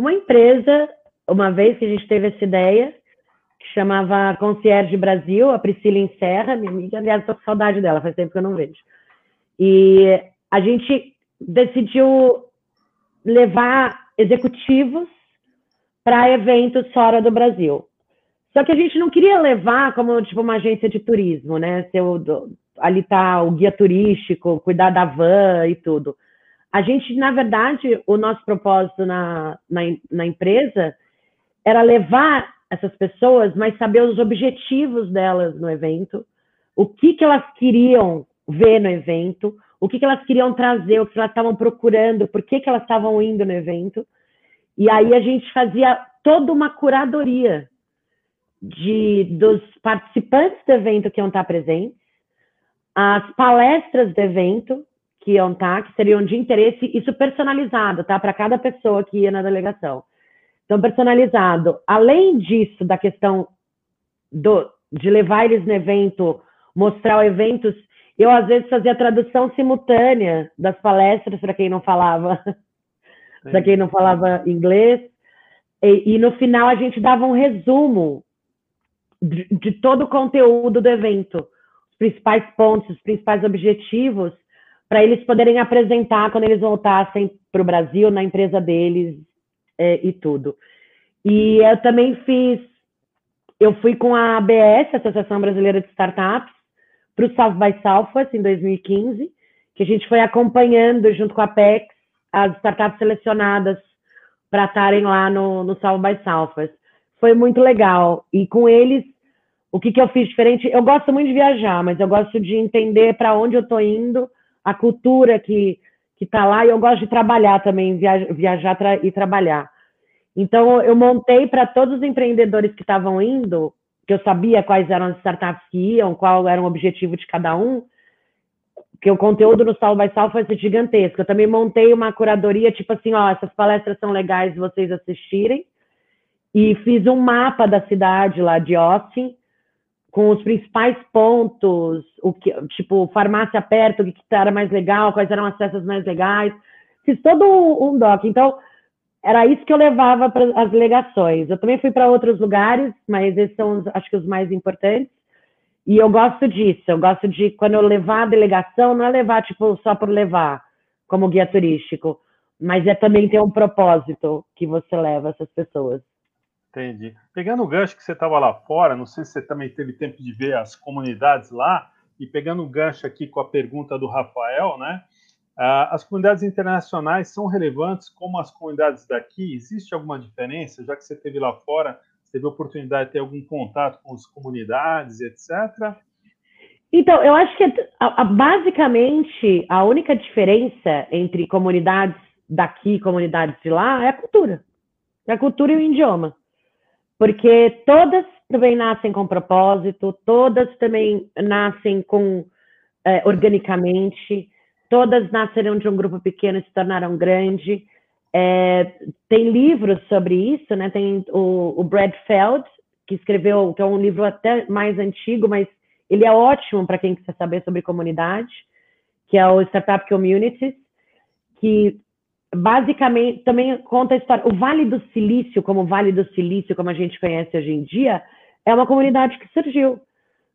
uma empresa, uma vez que a gente teve essa ideia, que chamava Concierge Brasil, a Priscila Encerra, minha amiga, aliás, estou com saudade dela, faz tempo que eu não vejo. E a gente decidiu levar executivos para eventos fora do Brasil. Só que a gente não queria levar como tipo uma agência de turismo, né? Ser o, ali tá o guia turístico, cuidar da van e tudo. A gente, na verdade, o nosso propósito na, na, na empresa era levar essas pessoas, mas saber os objetivos delas no evento, o que, que elas queriam ver no evento, o que, que elas queriam trazer, o que elas estavam procurando, por que, que elas estavam indo no evento. E aí a gente fazia toda uma curadoria de, dos participantes do evento que iam estar presentes, as palestras do evento que iam estar, que seriam de interesse, isso personalizado, tá? Para cada pessoa que ia na delegação. Então, personalizado. Além disso, da questão do, de levar eles no evento, mostrar eventos, eu às vezes fazia tradução simultânea das palestras para quem não falava, para quem não falava inglês. E, e, no final a gente dava um resumo de, de todo o conteúdo do evento principais pontos, os principais objetivos, para eles poderem apresentar quando eles voltassem para o Brasil, na empresa deles é, e tudo. E eu também fiz, eu fui com a ABS, Associação Brasileira de Startups, para o South by Southwest em 2015, que a gente foi acompanhando junto com a PEX as startups selecionadas para estarem lá no, no South by Southwest. Foi muito legal. E com eles o que, que eu fiz diferente? Eu gosto muito de viajar, mas eu gosto de entender para onde eu estou indo, a cultura que que está lá, e eu gosto de trabalhar também, viajar, viajar tra e trabalhar. Então, eu montei para todos os empreendedores que estavam indo, que eu sabia quais eram as startups que iam, qual era o objetivo de cada um, que o conteúdo no Sal by Sal foi gigantesco. Eu também montei uma curadoria, tipo assim, ó, essas palestras são legais vocês assistirem, e fiz um mapa da cidade lá de Austin, com os principais pontos, o que, tipo, farmácia perto, o que, era mais legal, quais eram as festas mais legais. Fiz todo um, um doc. Então, era isso que eu levava para as delegações. Eu também fui para outros lugares, mas esses são, acho que, os mais importantes. E eu gosto disso. Eu gosto de, quando eu levar a delegação, não é levar, tipo, só por levar, como guia turístico, mas é também ter um propósito que você leva essas pessoas. Entendi. Pegando o gancho que você estava lá fora, não sei se você também teve tempo de ver as comunidades lá, e pegando o gancho aqui com a pergunta do Rafael, né? as comunidades internacionais são relevantes como as comunidades daqui? Existe alguma diferença? Já que você esteve lá fora, você teve a oportunidade de ter algum contato com as comunidades, etc. Então, eu acho que basicamente a única diferença entre comunidades daqui e comunidades de lá é a cultura. É a cultura e o idioma porque todas também nascem com propósito, todas também nascem com é, organicamente, todas nasceram de um grupo pequeno e se tornaram grande. É, tem livros sobre isso, né? Tem o, o Brad Feld, que escreveu, que é um livro até mais antigo, mas ele é ótimo para quem quiser saber sobre comunidade, que é o Startup Communities, que basicamente também conta a história. O Vale do Silício, como o Vale do Silício, como a gente conhece hoje em dia, é uma comunidade que surgiu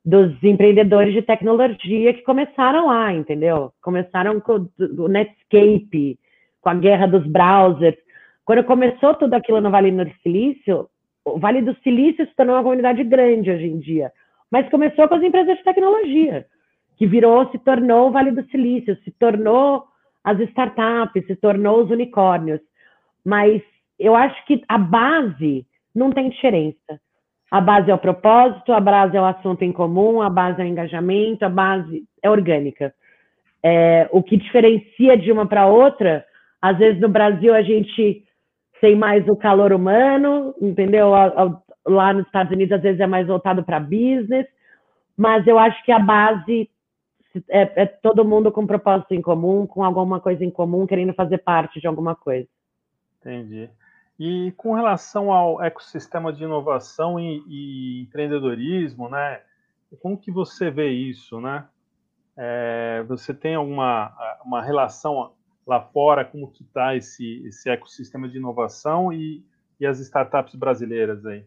dos empreendedores de tecnologia que começaram lá, entendeu? Começaram com o Netscape, com a guerra dos browsers. Quando começou tudo aquilo no Vale do Silício, o Vale do Silício se tornou uma comunidade grande hoje em dia, mas começou com as empresas de tecnologia, que virou, se tornou o Vale do Silício, se tornou as startups, se tornou os unicórnios. Mas eu acho que a base não tem diferença. A base é o propósito, a base é o assunto em comum, a base é o engajamento, a base é orgânica. É, o que diferencia de uma para outra, às vezes no Brasil a gente tem mais o calor humano, entendeu? Lá nos Estados Unidos às vezes é mais voltado para business, mas eu acho que a base é, é, todo mundo com propósito em comum, com alguma coisa em comum, querendo fazer parte de alguma coisa. Entendi. E com relação ao ecossistema de inovação e, e empreendedorismo, né? Como que você vê isso, né? É, você tem alguma uma relação lá fora, como que está esse, esse ecossistema de inovação e, e as startups brasileiras aí?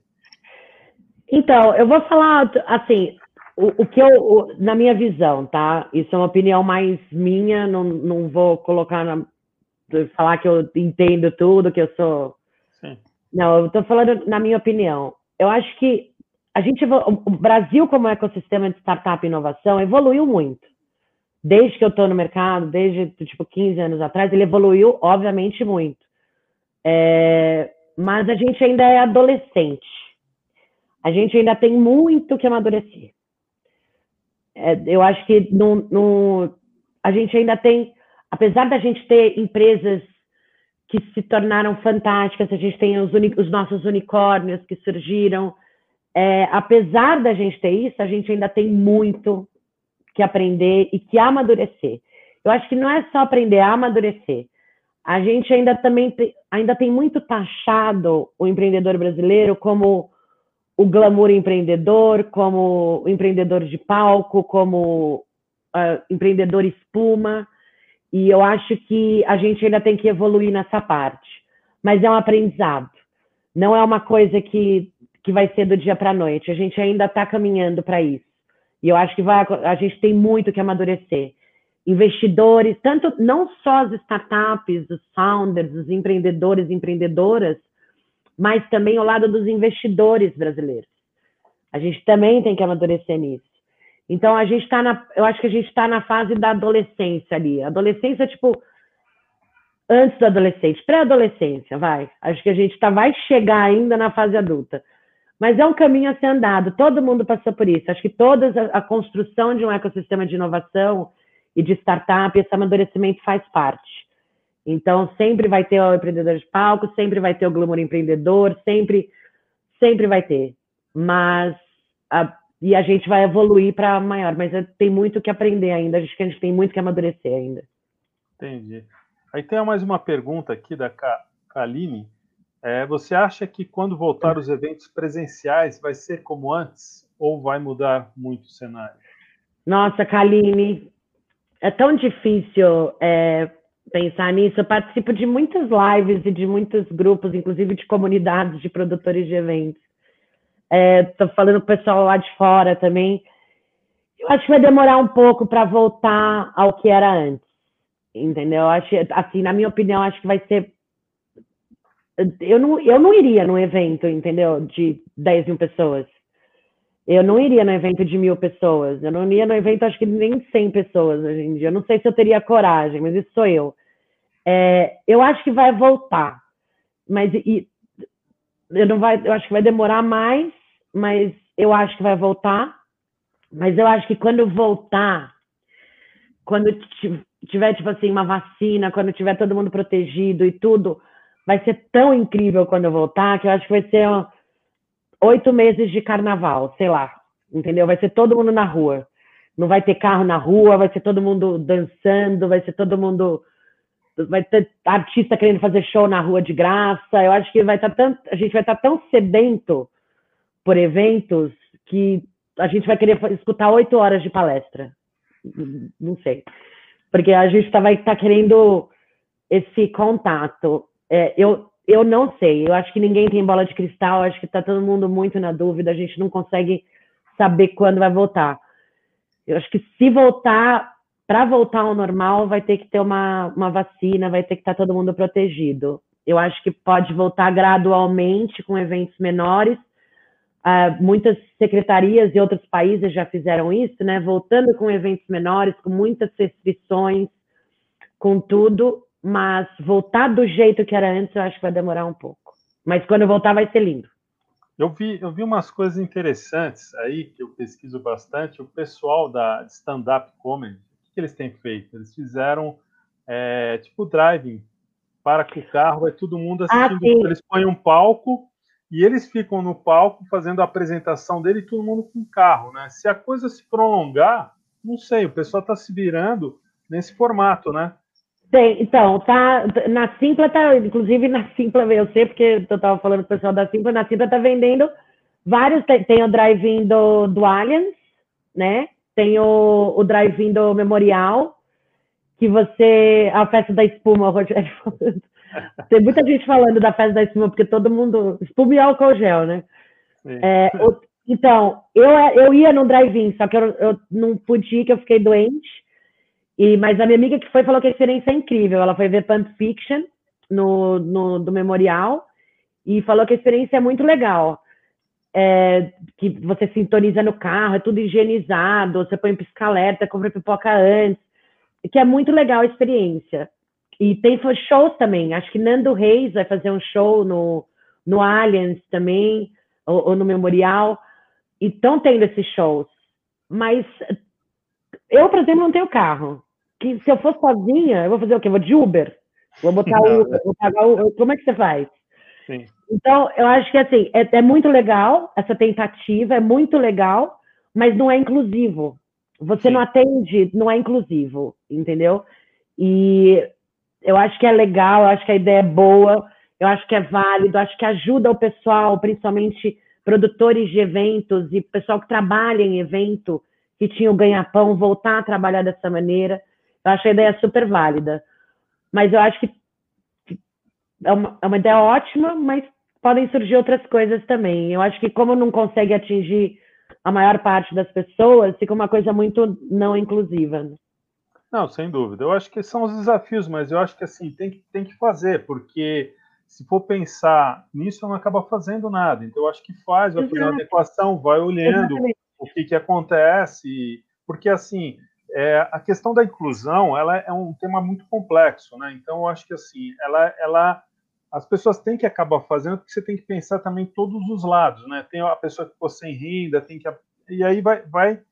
Então, eu vou falar assim, o, o que eu, o, na minha visão, tá? Isso é uma opinião mais minha, não, não vou colocar na, falar que eu entendo tudo, que eu sou Sim. Não, eu estou falando na minha opinião. Eu acho que a gente, o Brasil como ecossistema de startup e inovação evoluiu muito. Desde que eu estou no mercado, desde tipo 15 anos atrás, ele evoluiu, obviamente, muito. É, mas a gente ainda é adolescente. A gente ainda tem muito que amadurecer. É, eu acho que no, no, a gente ainda tem, apesar da gente ter empresas que se tornaram fantásticas, a gente tem os, os nossos unicórnios que surgiram. É, apesar da gente ter isso, a gente ainda tem muito que aprender e que amadurecer. Eu acho que não é só aprender a amadurecer. A gente ainda também ainda tem muito taxado o empreendedor brasileiro como o glamour empreendedor, como empreendedor de palco, como uh, empreendedor espuma. E eu acho que a gente ainda tem que evoluir nessa parte. Mas é um aprendizado. Não é uma coisa que, que vai ser do dia para a noite. A gente ainda está caminhando para isso. E eu acho que vai, a gente tem muito que amadurecer. Investidores, tanto não só as startups, os founders, os empreendedores, empreendedoras, mas também ao lado dos investidores brasileiros. A gente também tem que amadurecer nisso. Então a gente está na, eu acho que a gente está na fase da adolescência ali. Adolescência tipo antes do adolescente, pré-adolescência, vai. Acho que a gente tá, vai chegar ainda na fase adulta. Mas é um caminho a ser andado. Todo mundo passou por isso. Acho que toda a, a construção de um ecossistema de inovação e de startup, esse amadurecimento faz parte. Então sempre vai ter o empreendedor de palco, sempre vai ter o glamour empreendedor, sempre, sempre vai ter. Mas a, e a gente vai evoluir para maior, mas tem muito que aprender ainda, acho que a gente tem muito que amadurecer ainda. Entendi. Aí tem mais uma pergunta aqui da Kaline. É, você acha que quando voltar os eventos presenciais vai ser como antes ou vai mudar muito o cenário? Nossa, Kaline, é tão difícil é, pensar nisso. Eu participo de muitas lives e de muitos grupos, inclusive de comunidades de produtores de eventos. Estou é, falando com o pessoal lá de fora também. Eu acho que vai demorar um pouco para voltar ao que era antes. Entendeu? Acho, assim, na minha opinião, acho que vai ser. Eu não, eu não iria num evento, entendeu? De 10 mil pessoas. Eu não iria no evento de mil pessoas. Eu não iria no evento, acho que nem 100 pessoas hoje em dia. Eu não sei se eu teria coragem, mas isso sou eu. É, eu acho que vai voltar. Mas e, eu, não vai, eu acho que vai demorar mais mas eu acho que vai voltar. Mas eu acho que quando voltar, quando tiver, tipo assim, uma vacina, quando tiver todo mundo protegido e tudo, vai ser tão incrível quando eu voltar, que eu acho que vai ser oito meses de carnaval, sei lá, entendeu? Vai ser todo mundo na rua. Não vai ter carro na rua, vai ser todo mundo dançando, vai ser todo mundo. Vai ter artista querendo fazer show na rua de graça. Eu acho que vai estar tá tão, a gente vai estar tá tão sedento por eventos que a gente vai querer escutar oito horas de palestra. Não sei. Porque a gente tá, vai estar tá querendo esse contato. É, eu, eu não sei, eu acho que ninguém tem bola de cristal, acho que está todo mundo muito na dúvida, a gente não consegue saber quando vai voltar. Eu acho que se voltar, para voltar ao normal, vai ter que ter uma, uma vacina, vai ter que estar tá todo mundo protegido. Eu acho que pode voltar gradualmente com eventos menores. Uh, muitas secretarias e outros países já fizeram isso, né? Voltando com eventos menores, com muitas restrições, com tudo, mas voltar do jeito que era antes, eu acho que vai demorar um pouco. Mas quando voltar, vai ser lindo. Eu vi, eu vi umas coisas interessantes aí, que eu pesquiso bastante. O pessoal da stand-up comedy, o que eles têm feito? Eles fizeram, é, tipo, driving. Para com o carro, vai todo mundo ah, assistindo. Ah, eles põem um palco e eles ficam no palco fazendo a apresentação dele e todo mundo com o carro, né? Se a coisa se prolongar, não sei, o pessoal está se virando nesse formato, né? Tem, então, tá, na Simpla tá, inclusive na Simpla eu sei porque eu tava falando com o pessoal da Simpla, na Simpla tá vendendo vários, tem, tem o drive-in do, do Allianz, né? Tem o, o drive-in do Memorial, que você, a festa da espuma, o Rogério falando. Tem muita gente falando da festa da espuma, porque todo mundo, espuma e álcool gel, né? É, o, então, eu, eu ia no drive-in, só que eu, eu não podia, que eu fiquei doente, e, mas a minha amiga que foi falou que a experiência é incrível. Ela foi ver Pulp Fiction no, no, do Memorial e falou que a experiência é muito legal. É, que você sintoniza no carro, é tudo higienizado, você põe pisca-alerta, compra pipoca antes, que é muito legal a experiência. E tem shows também, acho que Nando Reis vai fazer um show no, no Allianz também, ou, ou no Memorial, e estão tendo esses shows. Mas eu, por exemplo, não tenho carro que se eu for sozinha, eu vou fazer o quê? Vou de Uber? Vou botar o. Né? Vou pagar o como é que você faz? Sim. Então, eu acho que assim, é, é, muito legal essa tentativa, é muito legal, mas não é inclusivo. Você Sim. não atende, não é inclusivo, entendeu? E eu acho que é legal, eu acho que a ideia é boa, eu acho que é válido, acho que ajuda o pessoal, principalmente produtores de eventos e pessoal que trabalha em evento, que tinha o ganha-pão, voltar a trabalhar dessa maneira. Eu acho a ideia super válida. Mas eu acho que é uma, é uma ideia ótima, mas podem surgir outras coisas também. Eu acho que como não consegue atingir a maior parte das pessoas, fica uma coisa muito não inclusiva. Né? Não, sem dúvida. Eu acho que são os desafios, mas eu acho que assim tem que, tem que fazer, porque se for pensar nisso, não acaba fazendo nada. Então, eu acho que faz, vai fazer uma adequação, vai olhando Exatamente. o que, que acontece, porque assim é, a questão da inclusão, ela é um tema muito complexo, né? Então, eu acho que assim, ela, ela, as pessoas têm que acabar fazendo, porque você tem que pensar também todos os lados, né? Tem a pessoa que ficou sem renda, tem que e aí vai, vai,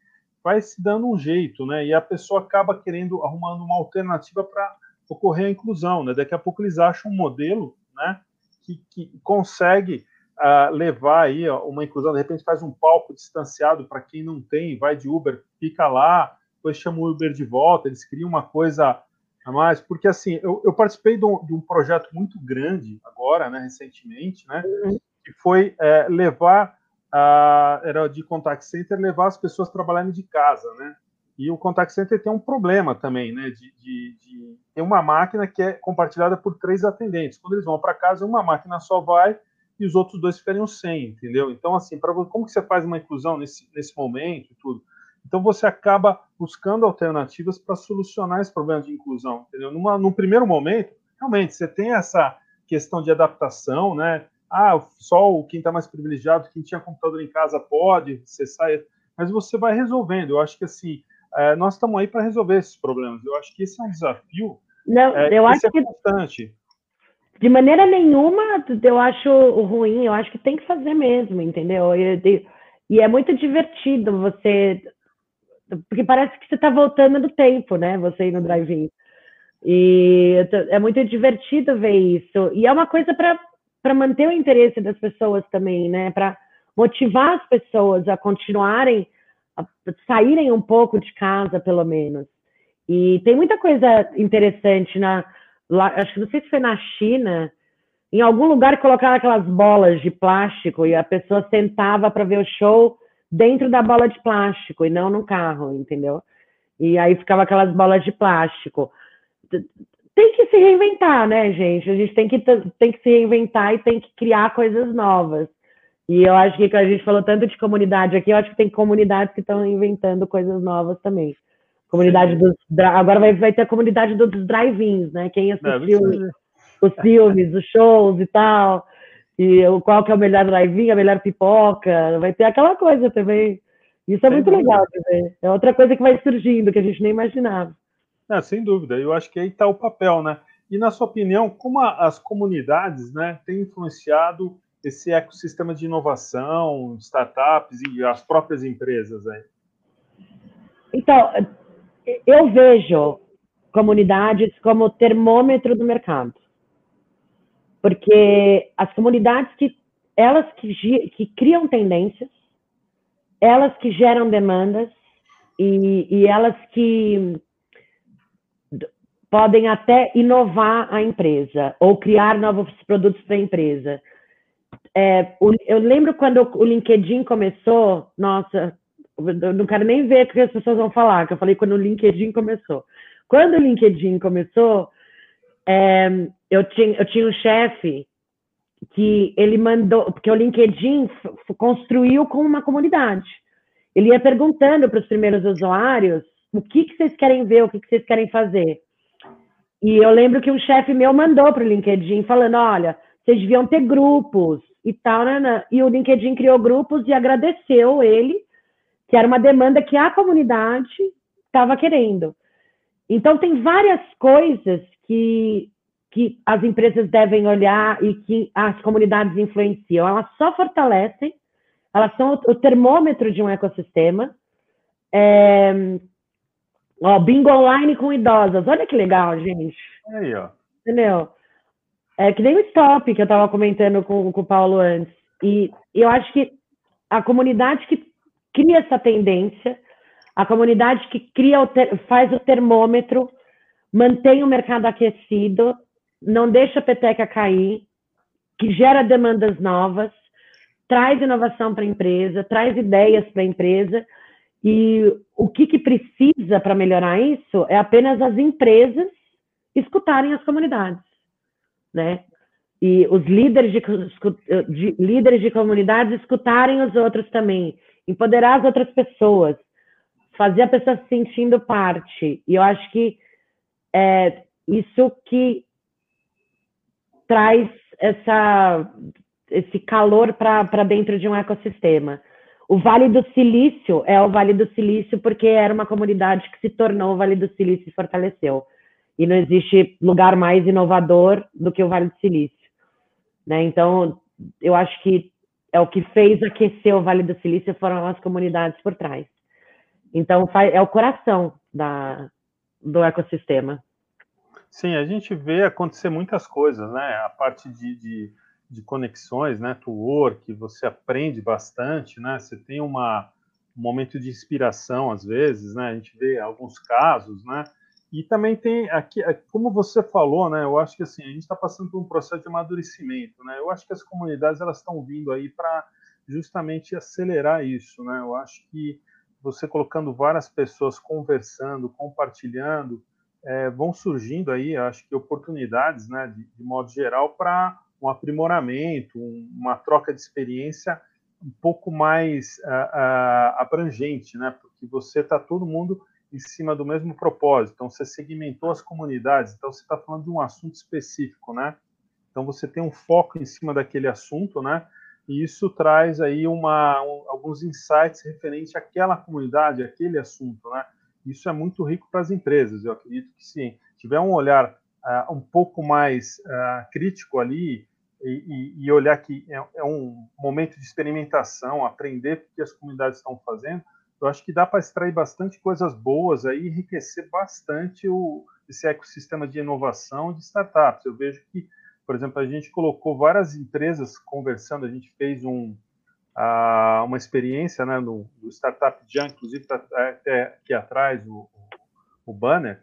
vai se dando um jeito, né? E a pessoa acaba querendo arrumando uma alternativa para ocorrer a inclusão, né? Daqui a pouco eles acham um modelo, né? Que, que consegue uh, levar aí uma inclusão, de repente faz um palco distanciado para quem não tem, vai de Uber, fica lá, depois chama o Uber de volta, eles criam uma coisa a mais, porque assim, eu, eu participei de um, de um, projeto muito grande agora, né, recentemente, né, uhum. que foi é, levar, a, era de contact center, levar as pessoas trabalhando de casa, né, e o contact center tem um problema também, né, de, de, de tem uma máquina que é compartilhada por três atendentes, quando eles vão para casa, uma máquina só vai e os outros dois ficariam sem, entendeu? Então, assim, para como que você faz uma inclusão nesse, nesse momento e tudo? Então você acaba buscando alternativas para solucionar esse problema de inclusão, entendeu? Numa, num primeiro momento, realmente você tem essa questão de adaptação, né? Ah, só quem está mais privilegiado, quem tinha computador em casa pode, você sai, mas você vai resolvendo. Eu acho que assim, é, nós estamos aí para resolver esses problemas. Eu acho que esse é um desafio. Não, é, eu acho é que constante. De maneira nenhuma, eu acho ruim. Eu acho que tem que fazer mesmo, entendeu? E, e é muito divertido você porque parece que você está voltando no tempo, né? Você ir no drive-in. E é muito divertido ver isso. E é uma coisa para manter o interesse das pessoas também, né? Para motivar as pessoas a continuarem, a saírem um pouco de casa, pelo menos. E tem muita coisa interessante na. Lá, acho que não sei se foi na China, em algum lugar colocaram aquelas bolas de plástico e a pessoa sentava para ver o show dentro da bola de plástico e não no carro, entendeu? E aí ficava aquelas bolas de plástico. Tem que se reinventar, né, gente? A gente tem que, tem que se reinventar e tem que criar coisas novas. E eu acho que a gente falou tanto de comunidade aqui, eu acho que tem comunidades que estão inventando coisas novas também. Comunidade dos. Agora vai, vai ter a comunidade dos drive-ins, né? Quem assistiu os filmes, os shows e tal. E qual que é o melhor drive-in, a melhor pipoca. Vai ter aquela coisa também. Isso é sem muito dúvida. legal também. É outra coisa que vai surgindo, que a gente nem imaginava. É, sem dúvida. Eu acho que aí está o papel, né? E na sua opinião, como as comunidades né, têm influenciado esse ecossistema de inovação, startups e as próprias empresas aí? Então, eu vejo comunidades como termômetro do mercado. Porque as comunidades que elas que, que criam tendências, elas que geram demandas e, e elas que podem até inovar a empresa ou criar novos produtos para a empresa. É, eu lembro quando o LinkedIn começou, nossa, eu não quero nem ver o que as pessoas vão falar, que eu falei quando o LinkedIn começou. Quando o LinkedIn começou, é, eu, tinha, eu tinha um chefe que ele mandou, porque o LinkedIn construiu com uma comunidade. Ele ia perguntando para os primeiros usuários o que, que vocês querem ver, o que, que vocês querem fazer. E eu lembro que um chefe meu mandou para o LinkedIn falando: olha, vocês deviam ter grupos, e tal, né, né? E o LinkedIn criou grupos e agradeceu ele, que era uma demanda que a comunidade estava querendo. Então, tem várias coisas que, que as empresas devem olhar e que as comunidades influenciam. Elas só fortalecem, elas são o, termômetro de um ecossistema. É, ó, bingo online com idosas. Olha que legal, gente. Aí, ó. Entendeu? É que nem o stop que eu estava comentando com, com o Paulo antes. E eu acho que a comunidade que cria essa tendência, a comunidade que cria o ter, faz o termômetro, mantém o mercado aquecido, não deixa a peteca cair, que gera demandas novas, traz inovação para a empresa, traz ideias para a empresa. E o que, que precisa para melhorar isso é apenas as empresas escutarem as comunidades né? E os líderes de, de, líderes de comunidades escutarem os outros também, empoderar as outras pessoas, fazer a pessoa se sentindo parte. E eu acho que é isso que traz essa, esse calor para dentro de um ecossistema. O Vale do Silício é o Vale do Silício porque era uma comunidade que se tornou o Vale do Silício e fortaleceu e não existe lugar mais inovador do que o Vale do Silício. Né? Então, eu acho que é o que fez aquecer o Vale do Silício foram as comunidades por trás. Então, é o coração da, do ecossistema. Sim, a gente vê acontecer muitas coisas, né? A parte de, de, de conexões, né? Network, você aprende bastante, né? Você tem uma, um momento de inspiração, às vezes, né? A gente vê alguns casos, né? E também tem aqui, é, como você falou, né? Eu acho que assim a gente está passando por um processo de amadurecimento, né? Eu acho que as comunidades elas estão vindo aí para justamente acelerar isso, né? Eu acho que você colocando várias pessoas conversando, compartilhando, é, vão surgindo aí, acho que oportunidades, né? De, de modo geral para um aprimoramento, um, uma troca de experiência um pouco mais uh, uh, abrangente, né? Porque você está todo mundo em cima do mesmo propósito. Então, você segmentou as comunidades. Então, você está falando de um assunto específico, né? Então, você tem um foco em cima daquele assunto, né? E isso traz aí uma, um, alguns insights referentes àquela comunidade, àquele assunto, né? Isso é muito rico para as empresas. Eu acredito que sim. Tiver um olhar uh, um pouco mais uh, crítico ali e, e, e olhar que é, é um momento de experimentação, aprender o que as comunidades estão fazendo, eu acho que dá para extrair bastante coisas boas aí, enriquecer bastante o, esse ecossistema de inovação de startups. Eu vejo que, por exemplo, a gente colocou várias empresas conversando, a gente fez um, uh, uma experiência né, no, no Startup Jam, inclusive está até aqui atrás o, o banner,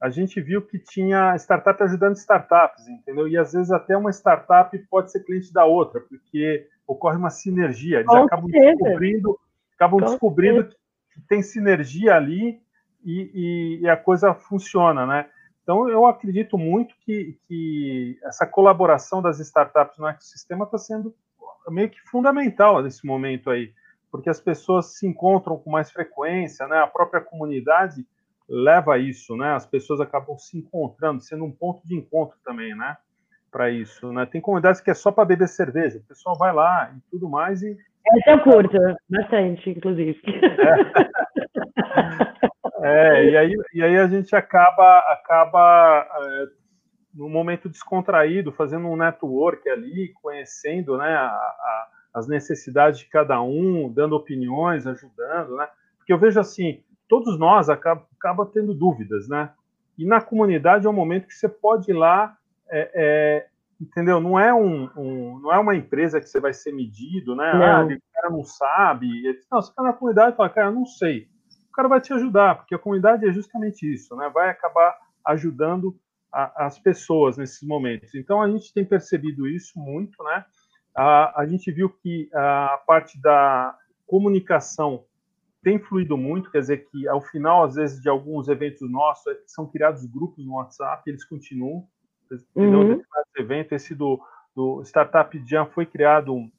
a gente viu que tinha startup ajudando startups, entendeu? E às vezes até uma startup pode ser cliente da outra, porque ocorre uma sinergia, eles Com acabam certeza. descobrindo acabam descobrindo que tem sinergia ali e, e, e, a coisa funciona, né? Então, eu acredito muito que, que essa colaboração das startups no ecossistema está sendo meio que fundamental nesse momento aí, porque as pessoas se encontram com mais frequência, né? A própria comunidade leva a isso, né? As pessoas acabam se encontrando, sendo um ponto de encontro também, né? Para isso, né? Tem comunidades que é só para beber cerveja, o pessoal vai lá e tudo mais e eu curto, bastante, inclusive. É, é e, aí, e aí a gente acaba, acaba é, num momento descontraído, fazendo um network ali, conhecendo né, a, a, as necessidades de cada um, dando opiniões, ajudando, né? Porque eu vejo assim, todos nós acabam acaba tendo dúvidas, né? E na comunidade é um momento que você pode ir lá, é, é, entendeu? Não é um, um, não é uma empresa que você vai ser medido, né? Não. Ah, o cara não sabe. Não, você está na comunidade e fala, cara, eu não sei. O cara vai te ajudar, porque a comunidade é justamente isso, né? Vai acabar ajudando a, as pessoas nesses momentos. Então a gente tem percebido isso muito, né? A, a gente viu que a parte da comunicação tem fluído muito, quer dizer que ao final, às vezes, de alguns eventos nossos, é são criados grupos no WhatsApp, eles continuam. Uhum. evento, esse do, do Startup Jam foi criado um,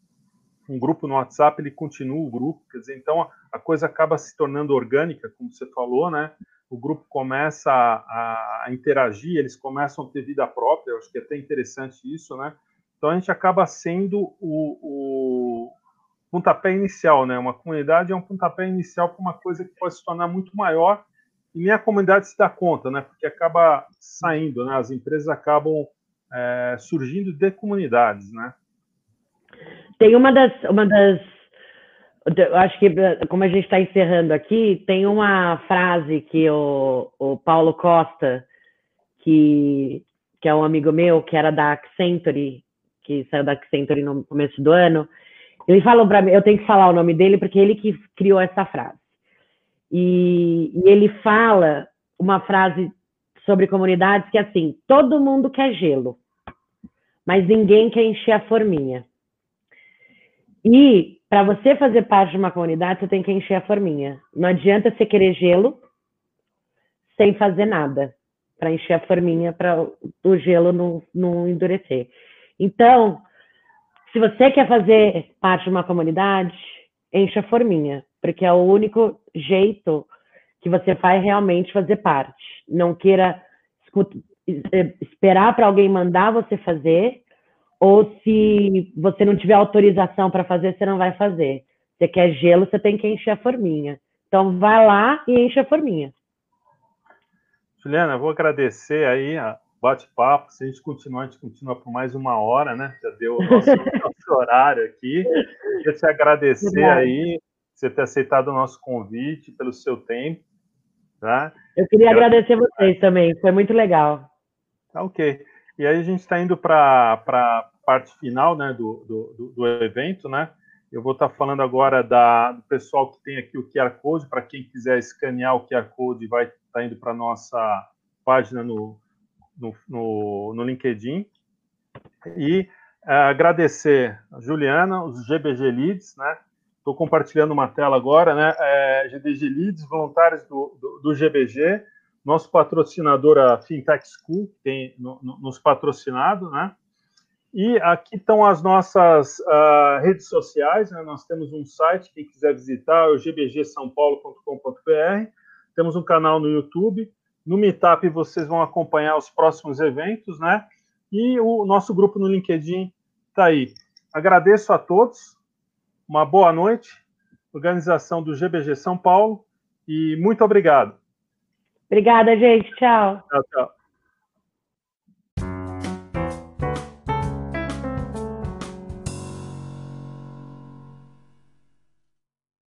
um, grupo no WhatsApp, ele continua o grupo, quer dizer, então a, coisa acaba se tornando orgânica, como você falou, né? O grupo começa a, a interagir, eles começam a ter vida própria, eu acho que é até interessante isso, né? Então a gente acaba sendo o, o pontapé inicial, né? Uma comunidade é um pontapé inicial para uma coisa que pode se tornar muito maior e nem a comunidade se dá conta, né? Porque acaba saindo, né? As empresas acabam é, surgindo de comunidades, né? Tem uma das, uma das, eu acho que como a gente está encerrando aqui, tem uma frase que o, o Paulo Costa, que, que é um amigo meu, que era da Accenture, que saiu da Accenture no começo do ano, ele falou para mim, eu tenho que falar o nome dele porque ele que criou essa frase. E, e ele fala uma frase sobre comunidades que é assim: todo mundo quer gelo, mas ninguém quer encher a forminha. E para você fazer parte de uma comunidade, você tem que encher a forminha. Não adianta você querer gelo sem fazer nada para encher a forminha para o gelo não, não endurecer. Então, se você quer fazer parte de uma comunidade, encha a forminha, porque é o único jeito que você vai realmente fazer parte. Não queira esperar para alguém mandar você fazer, ou se você não tiver autorização para fazer, você não vai fazer. Você quer gelo, você tem que encher a forminha. Então, vai lá e enche a forminha. Juliana, vou agradecer aí a bate-papo. Se a gente continuar, a gente continua por mais uma hora, né? Já deu o nosso, nosso horário aqui. Queria te agradecer Obrigada. aí, você ter aceitado o nosso convite, pelo seu tempo. Tá? Eu queria agradecer vocês também, foi muito legal. Tá ok. E aí a gente está indo para a parte final né, do, do, do, evento, né? Eu vou estar tá falando agora da, do pessoal que tem aqui o QR Code, para quem quiser escanear o QR Code, vai estar tá indo para a nossa página no, no, no, no LinkedIn. E é, agradecer a Juliana, os GBG Leads, né? Estou compartilhando uma tela agora, né? É, GBG Leads, voluntários do, do, do, GBG, nosso patrocinador, a Fintech School, tem no, no, nos patrocinado, né? E aqui estão as nossas uh, redes sociais, né? Nós temos um site, quem quiser visitar, é o gbgsaopaulo.com.br. Temos um canal no YouTube, no Meetup vocês vão acompanhar os próximos eventos, né? E o nosso grupo no LinkedIn está aí. Agradeço a todos, uma boa noite, organização do GBG São Paulo, e muito obrigado. Obrigada, gente. Tchau. Tchau, tchau.